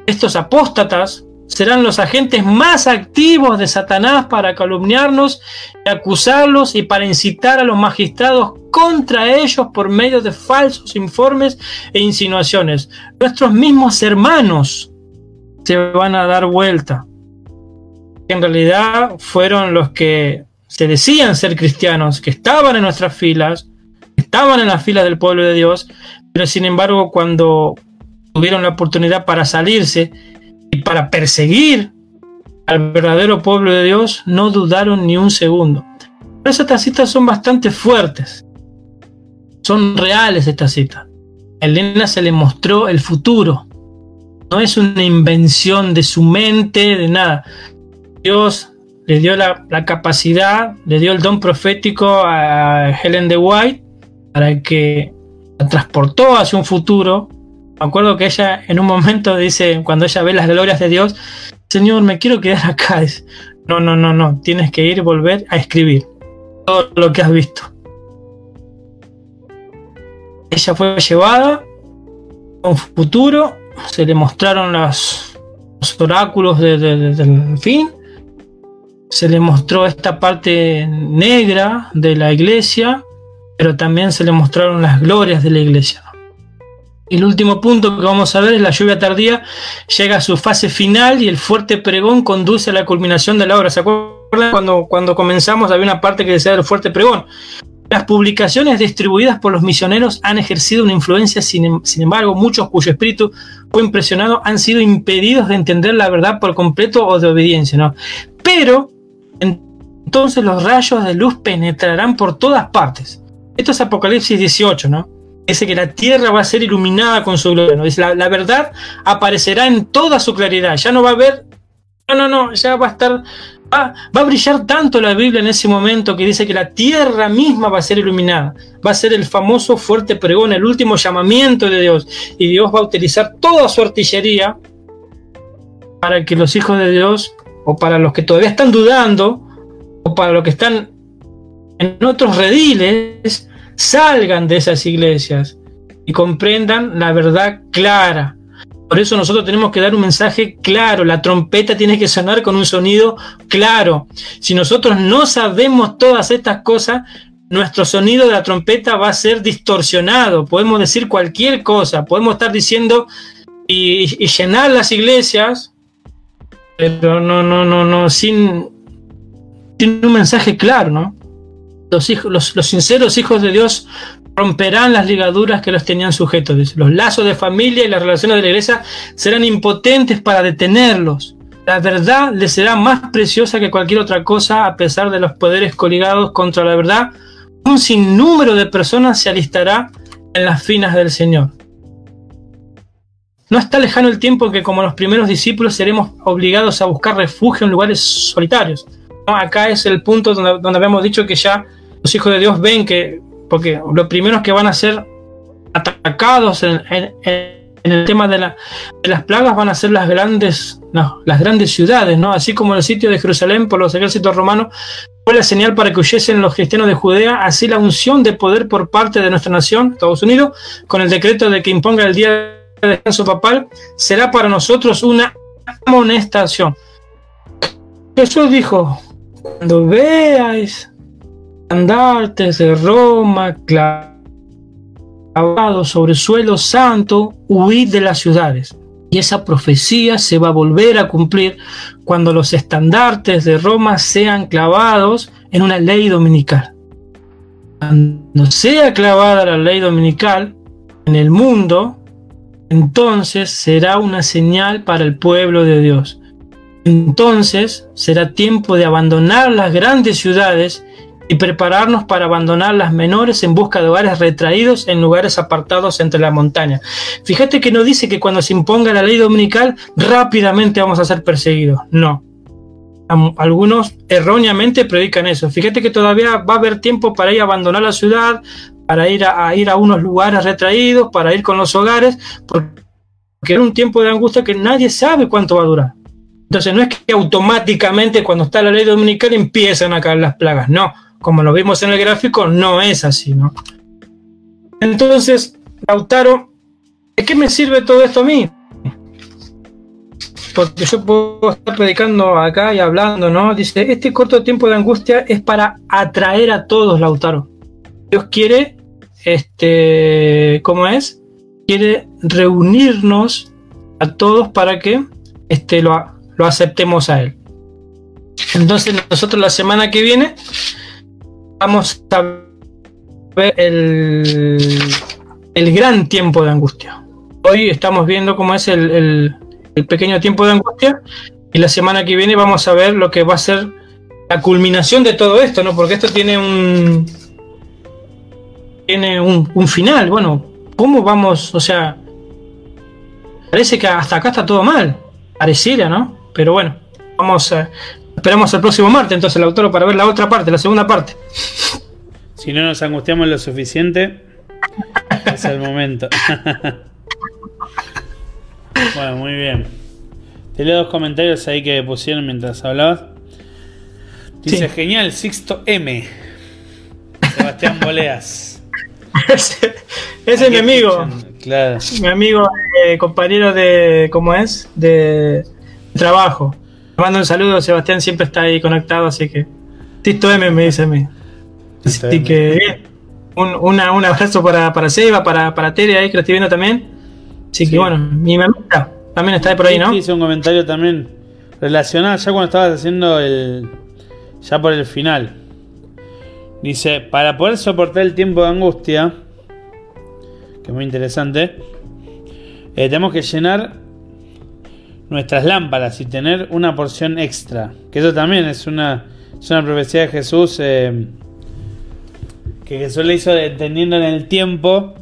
estos apóstatas serán los agentes más activos de Satanás para calumniarnos y acusarlos y para incitar a los magistrados contra ellos por medio de falsos informes e insinuaciones. Nuestros mismos hermanos se van a dar vuelta. En realidad fueron los que se decían ser cristianos, que estaban en nuestras filas, estaban en las filas del pueblo de Dios, pero sin embargo cuando tuvieron la oportunidad para salirse y para perseguir al verdadero pueblo de Dios, no dudaron ni un segundo. Pero estas citas son bastante fuertes. Son reales estas citas. A Elena se le mostró el futuro. No es una invención de su mente, de nada. Dios le dio la, la capacidad, le dio el don profético a Helen de White para que la transportó hacia un futuro me acuerdo que ella en un momento dice, cuando ella ve las glorias de Dios, Señor, me quiero quedar acá. no, no, no, no, tienes que ir y volver a escribir todo lo que has visto. Ella fue llevada a un futuro, se le mostraron los oráculos del fin, se le mostró esta parte negra de la iglesia, pero también se le mostraron las glorias de la iglesia. El último punto que vamos a ver es la lluvia tardía llega a su fase final y el fuerte pregón conduce a la culminación de la obra. ¿Se acuerdan cuando, cuando comenzamos había una parte que decía del fuerte pregón? Las publicaciones distribuidas por los misioneros han ejercido una influencia, sin, embargo, muchos cuyo espíritu fue impresionado han sido impedidos de entender la verdad por completo o de obediencia. ¿no? Pero entonces los rayos de luz penetrarán por todas partes. Esto es Apocalipsis 18, ¿no? Dice que la tierra va a ser iluminada con su gloria. ¿no? Dice, la, verdad aparecerá en toda su claridad. Ya no va a haber. No, no, no. Ya va a estar. Va, va, a brillar tanto la Biblia en ese momento que dice que la tierra misma va a ser iluminada. Va a ser el famoso fuerte pregón, el último llamamiento de Dios. Y Dios va a utilizar toda su artillería para que los hijos de Dios, o para los que todavía están dudando, o para los que están en otros rediles, salgan de esas iglesias y comprendan la verdad clara. Por eso nosotros tenemos que dar un mensaje claro, la trompeta tiene que sonar con un sonido claro. Si nosotros no sabemos todas estas cosas, nuestro sonido de la trompeta va a ser distorsionado. Podemos decir cualquier cosa, podemos estar diciendo y, llenar las iglesias, pero no, no, no, no, sin, un mensaje claro, ¿no? Los, hijos, los, sinceros hijos de Dios romperán las ligaduras que los tenían sujetos. Los lazos de familia y las relaciones de la iglesia serán impotentes para detenerlos. La verdad les será más preciosa que cualquier otra cosa a pesar de los poderes coligados contra la verdad. Un sinnúmero de personas se alistará en las finas del Señor. No está lejano el tiempo que como los primeros discípulos seremos obligados a buscar refugio en lugares solitarios. Acá es el punto donde, donde habíamos dicho que ya los hijos de Dios ven que, porque los primeros que van a ser atacados en, el tema de, las plagas van a ser las grandes, las grandes ciudades, ¿no? Así como el sitio de Jerusalén por los ejércitos romanos fue la señal para que huyesen los cristianos de Judea, así la unción de poder por parte de nuestra nación, Estados Unidos, con el decreto de que imponga el día de descanso papal, será para nosotros una amonestación. Jesús dijo, cuando veáis estandartes de Roma clavados sobre suelo santo, huid de las ciudades. Y esa profecía se va a volver a cumplir cuando los estandartes de Roma sean clavados en una ley dominical. Cuando sea clavada la ley dominical en el mundo, entonces será una señal para el pueblo de Dios. Entonces será tiempo de abandonar las grandes ciudades y prepararnos para abandonar las menores en busca de hogares retraídos en lugares apartados entre la montaña. Fíjate que no dice que cuando se imponga la ley dominical rápidamente vamos a ser perseguidos. No. Algunos erróneamente predican eso. Fíjate que todavía va a haber tiempo para ir a abandonar la ciudad, para ir a, ir a unos lugares retraídos, para ir con los hogares, porque es un tiempo de angustia que nadie sabe cuánto va a durar. Entonces no es que automáticamente cuando está la ley dominical empiezan a caer las plagas, no como lo vimos en el gráfico, no es así, ¿no? Entonces, Lautaro, ¿de qué me sirve todo esto a mí? Porque yo puedo estar predicando acá y hablando, ¿no? Dice, este corto tiempo de angustia es para atraer a todos, Lautaro. Dios quiere, este, ¿cómo es? Quiere reunirnos a todos para que este, lo, lo aceptemos a Él. Entonces nosotros la semana que viene vamos a ver el, el gran tiempo de angustia. hoy estamos viendo cómo es el, el, pequeño tiempo de angustia y la semana que viene vamos a ver lo que va a ser la culminación de todo esto, ¿no? Porque esto tiene un tiene un, un final. Bueno, ¿cómo vamos? O sea, parece que hasta acá está todo mal. Pareciera, ¿no? Pero bueno, vamos a, esperamos el próximo martes entonces el autor para ver la otra parte, la segunda parte. Si no nos angustiamos lo suficiente, es el momento. bueno, muy bien. Te leo dos comentarios ahí que pusieron mientras hablabas. Dice, genial, Sixto M. Sebastián Boleas. ese, es mi amigo. Claro. Mi amigo, eh, compañero de, ¿cómo es? De trabajo. Mando un saludo, Sebastián siempre está ahí conectado, así que... Sixto M me dice a mí. Así que un, un abrazo para, para Seba, para, para Tere ahí que lo estoy viendo también. Así que bueno, mi mamita también está por ahí, ¿no? Hice un comentario también relacionado ya cuando estabas haciendo el. ya por el final. Dice: Para poder soportar el tiempo de angustia, que es muy interesante, eh, tenemos que llenar nuestras lámparas y tener una porción extra. Que eso también es una, es una profecía de Jesús. Eh, que Jesús le hizo entendiendo en el tiempo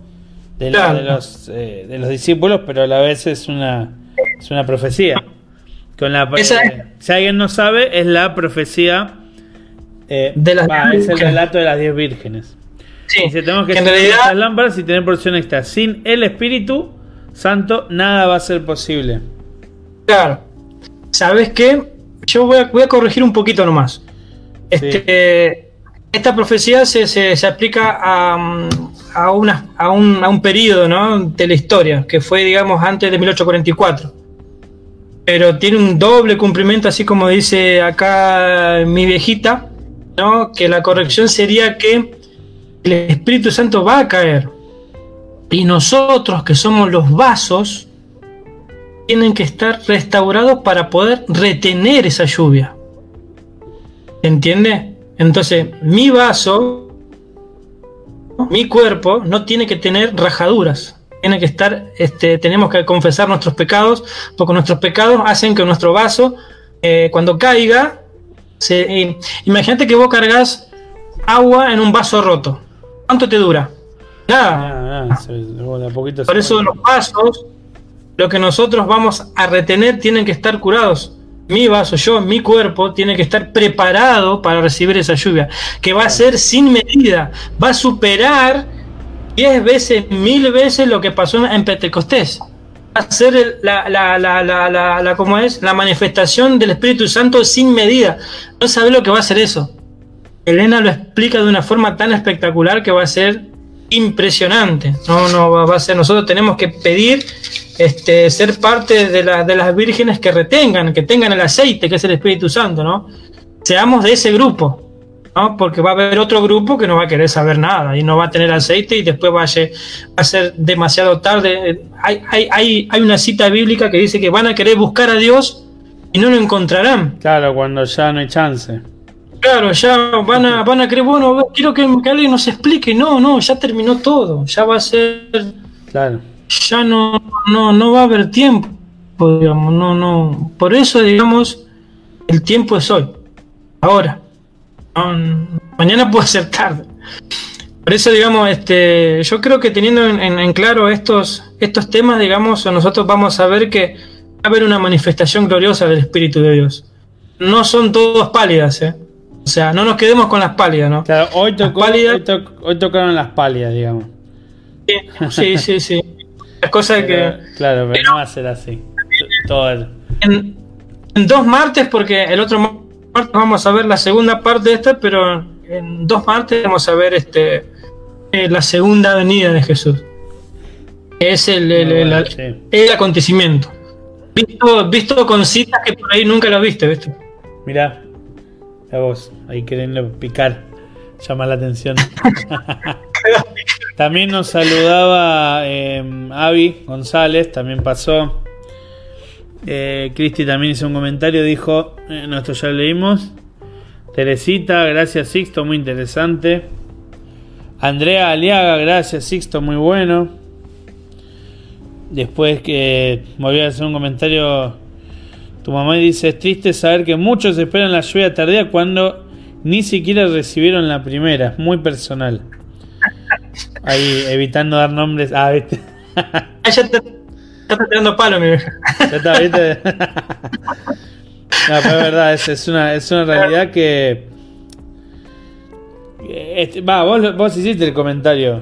de, los, eh, de los discípulos, pero a la vez es una, es una profecía. Con la, eh, si alguien no sabe, es la profecía eh, de las es el relato de las diez vírgenes. Sí, Dice, tenemos que, que estas lámparas y tener porción extra. Sin el Espíritu Santo, nada va a ser posible. Claro. ¿Sabes qué? Yo voy a, voy a corregir un poquito nomás. Este, esta profecía se, se, aplica a, a, una, a, un, a un periodo ¿no? de la historia, que fue, digamos, antes de 1844. Pero tiene un doble cumplimiento, así como dice acá mi viejita, ¿no? que la corrección sería que el Espíritu Santo va a caer. Y nosotros, que somos los vasos, tienen que estar restaurados para poder retener esa lluvia. ¿Entiende? Entonces, mi vaso, mi cuerpo, no tiene que tener rajaduras. Tiene que estar, este, tenemos que confesar nuestros pecados, porque nuestros pecados hacen que nuestro vaso, eh, cuando caiga, se, imagínate que vos cargas agua en un vaso roto. ¿Cuánto te dura? Nada. Por eso los vasos, lo que nosotros vamos a retener, tienen que estar curados mi vaso, yo, mi cuerpo, tiene que estar preparado para recibir esa lluvia, que va a ser sin medida, va a superar diez veces, mil veces lo que pasó en Pentecostés. Va a ser la, la, la, la, la, ¿cómo es? la manifestación del Espíritu Santo sin medida. No sabe lo que va a ser eso. Elena lo explica de una forma tan espectacular que va a ser impresionante. No, no va a ser. Nosotros tenemos que pedir este, ser parte de, de las vírgenes que retengan, que tengan el aceite, que es el Espíritu Santo, ¿no? Seamos de ese grupo, ¿no? Porque va a haber otro grupo que no va a querer saber nada y no va a tener aceite y después va a, ser, demasiado tarde. Hay, hay, hay, una cita bíblica que dice que van a querer buscar a Dios y no lo encontrarán. Claro, cuando ya no hay chance. Claro, ya van a, van a creer, bueno, quiero que, que alguien nos explique. No, no, ya terminó todo. Ya va a ser. Claro ya no, no, no va a haber tiempo, digamos, no, no. Por eso, digamos, el tiempo es hoy, ahora. mañana puede ser tarde. Por eso, digamos, este, yo creo que teniendo en, claro estos, estos temas, digamos, nosotros vamos a ver que va a haber una manifestación gloriosa del Espíritu de Dios. No son todos pálidas, ¿eh? O sea, no nos quedemos con las pálidas, ¿no? Claro, hoy, tocó, hoy, tocaron las pálidas, digamos. sí, sí. sí. Cosa que. Claro, pero, no va a ser así. Todo en, dos martes, porque el otro martes vamos a ver la segunda parte de esta, pero en dos martes vamos a ver este eh, la segunda venida de Jesús. Es el, el, acontecimiento. Visto, visto con citas que por ahí nunca lo viste, ¿viste? Mirá, a vos, ahí queriendo picar, llama la atención. También nos saludaba eh, Avi González, también pasó. Eh, Cristi también hizo un comentario, dijo, eh, nuestro ya leímos. Teresita, gracias Sixto, muy interesante. Andrea Aliaga, gracias Sixto, muy bueno. después que volví a hacer un comentario, tu mamá dice, es triste saber que muchos esperan la lluvia tardía cuando ni siquiera recibieron la primera, muy personal. Ahí, evitando dar nombres. Ah, viste. Ah, ya te, está tirando palo, mi vieja. Ya está, viste. No, pero es verdad, es, es, una, es una realidad que. Este, va, vos, vos hiciste el comentario.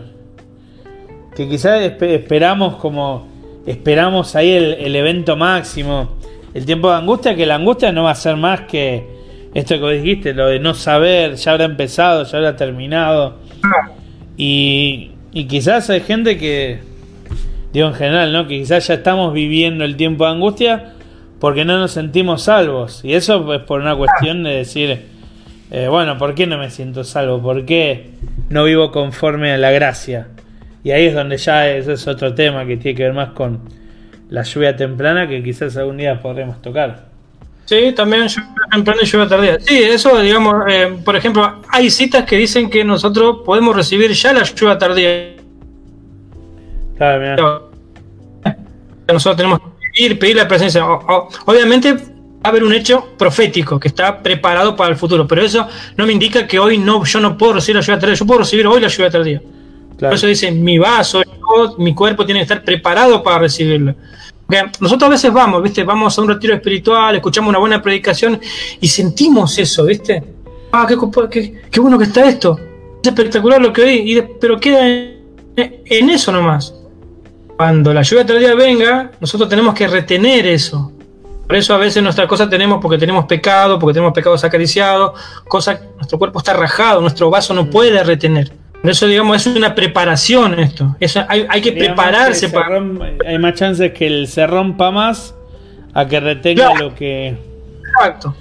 Que quizás esperamos como. Esperamos ahí el, el, evento máximo. El tiempo de angustia, que la angustia no va a ser más que esto que vos dijiste, lo de no saber, ya habrá empezado, ya habrá terminado. Y, y quizás hay gente que, digo en general, ¿no? Que quizás ya estamos viviendo el tiempo de angustia porque no nos sentimos salvos. Y eso es por una cuestión de decir, eh, bueno, ¿por qué no me siento salvo? ¿Por qué no vivo conforme a la gracia? Y ahí es donde ya eso es otro tema que tiene que ver más con la lluvia temprana que quizás algún día podremos tocar. Sí, también lluvia temprana y lluvia tardía. Sí, eso, digamos, eh, por ejemplo, hay citas que dicen que nosotros podemos recibir ya la lluvia tardía. Claro, Nosotros tenemos pedir, la presencia. obviamente va a haber un hecho profético que está preparado para el futuro, pero eso no me indica que hoy no, yo no puedo recibir la lluvia tardía, yo puedo recibir hoy la lluvia tardía. Por eso dice, mi vaso, mi cuerpo tiene que estar preparado para recibirla. Nosotros a veces vamos, ¿viste? Vamos a un retiro espiritual, escuchamos una buena predicación y sentimos eso, ¿viste? Ah, qué, bueno que está esto. Es espectacular lo que oí, pero queda en eso nomás cuando la lluvia tardía venga, nosotros tenemos que retener eso. Por eso a veces nuestras cosas tenemos porque tenemos pecado, porque tenemos pecados acariciados, cosas, nuestro cuerpo está rajado, nuestro vaso no puede retener. Eso, digamos, es una preparación esto. hay, que prepararse para. hay más chances que el se rompa más a que retenga lo que. Exacto.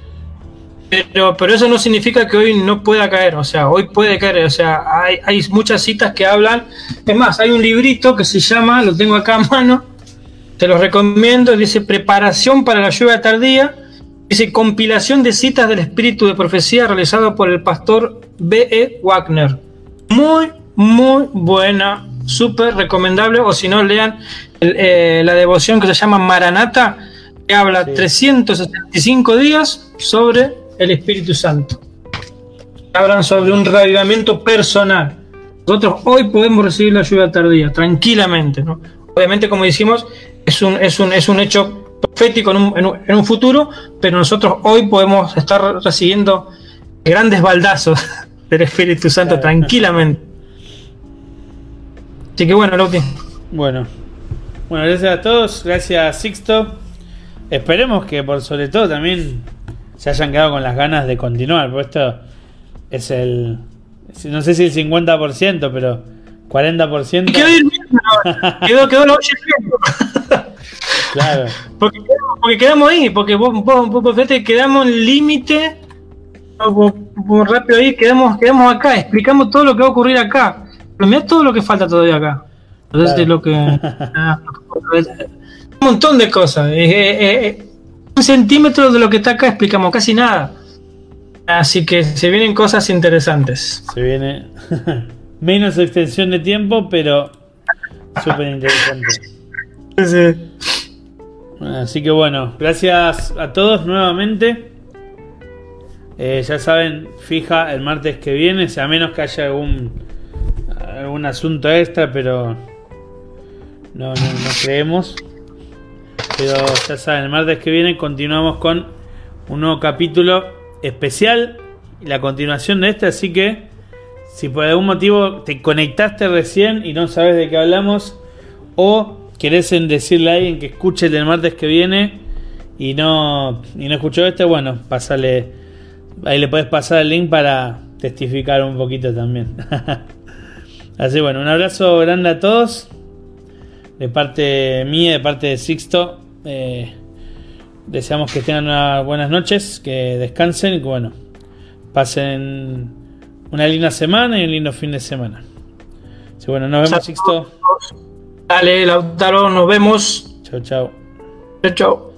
Pero, pero eso no significa que hoy no pueda caer, o sea, hoy puede caer, o sea, hay, hay muchas citas que hablan, es más, hay un librito que se llama, lo tengo acá a mano, te lo recomiendo, dice Preparación para la lluvia tardía, dice Compilación de citas del espíritu de profecía realizado por el pastor B.E. Wagner. Muy, muy buena, súper recomendable, o si no, lean eh, la devoción que se llama Maranata, que habla 365 días sobre el Espíritu Santo. Hablan sobre un revivimiento personal. Nosotros hoy podemos recibir la lluvia tardía, tranquilamente. ¿no? Obviamente, como decimos, es un, es un, es un hecho profético en un, en, un, futuro, pero nosotros hoy podemos estar recibiendo grandes baldazos del Espíritu Santo tranquilamente. Así que bueno, Lauti. Bueno. Bueno, gracias a todos, gracias Sixto. Esperemos que por sobre todo también se hayan quedado con las ganas de continuar, porque esto es el, no sé si el 50%, pero 40%. Quedó, quedó, quedó la Claro. Porque, porque, quedamos ahí, porque vos, vos, vos, quedamos en límite, rápido ahí, quedamos, quedamos acá, explicamos todo lo que va a ocurrir acá. Pero mira todo lo que falta todavía acá. Entonces lo que. Ah, un montón de cosas. Eh, eh, eh, un centímetro de lo que está acá explicamos casi nada. Así que se vienen cosas interesantes. Se viene menos extensión de tiempo, pero súper interesante. Así que bueno, gracias a todos nuevamente. Eh, ya saben, fija el martes que viene, a menos que haya algún, algún asunto extra, pero no, no, creemos. Pero ya saben, el martes que viene continuamos con un nuevo capítulo especial y la continuación de este. Así que si por algún motivo te conectaste recién y no sabes de qué hablamos, o querés decirle a alguien que escuche el del martes que viene y no, y no escuchó este, bueno, pásale. Ahí le puedes pasar el link para testificar un poquito también. Así bueno, un abrazo grande a todos. De parte mía, de parte de Sixto. Eh, deseamos que tengan unas buenas noches, que descansen y que bueno, pasen una linda semana y un lindo fin de semana. Sí, bueno, nos vemos, Sixto. Dale, Lautaro, nos vemos. Chao, chao. Chao, chao.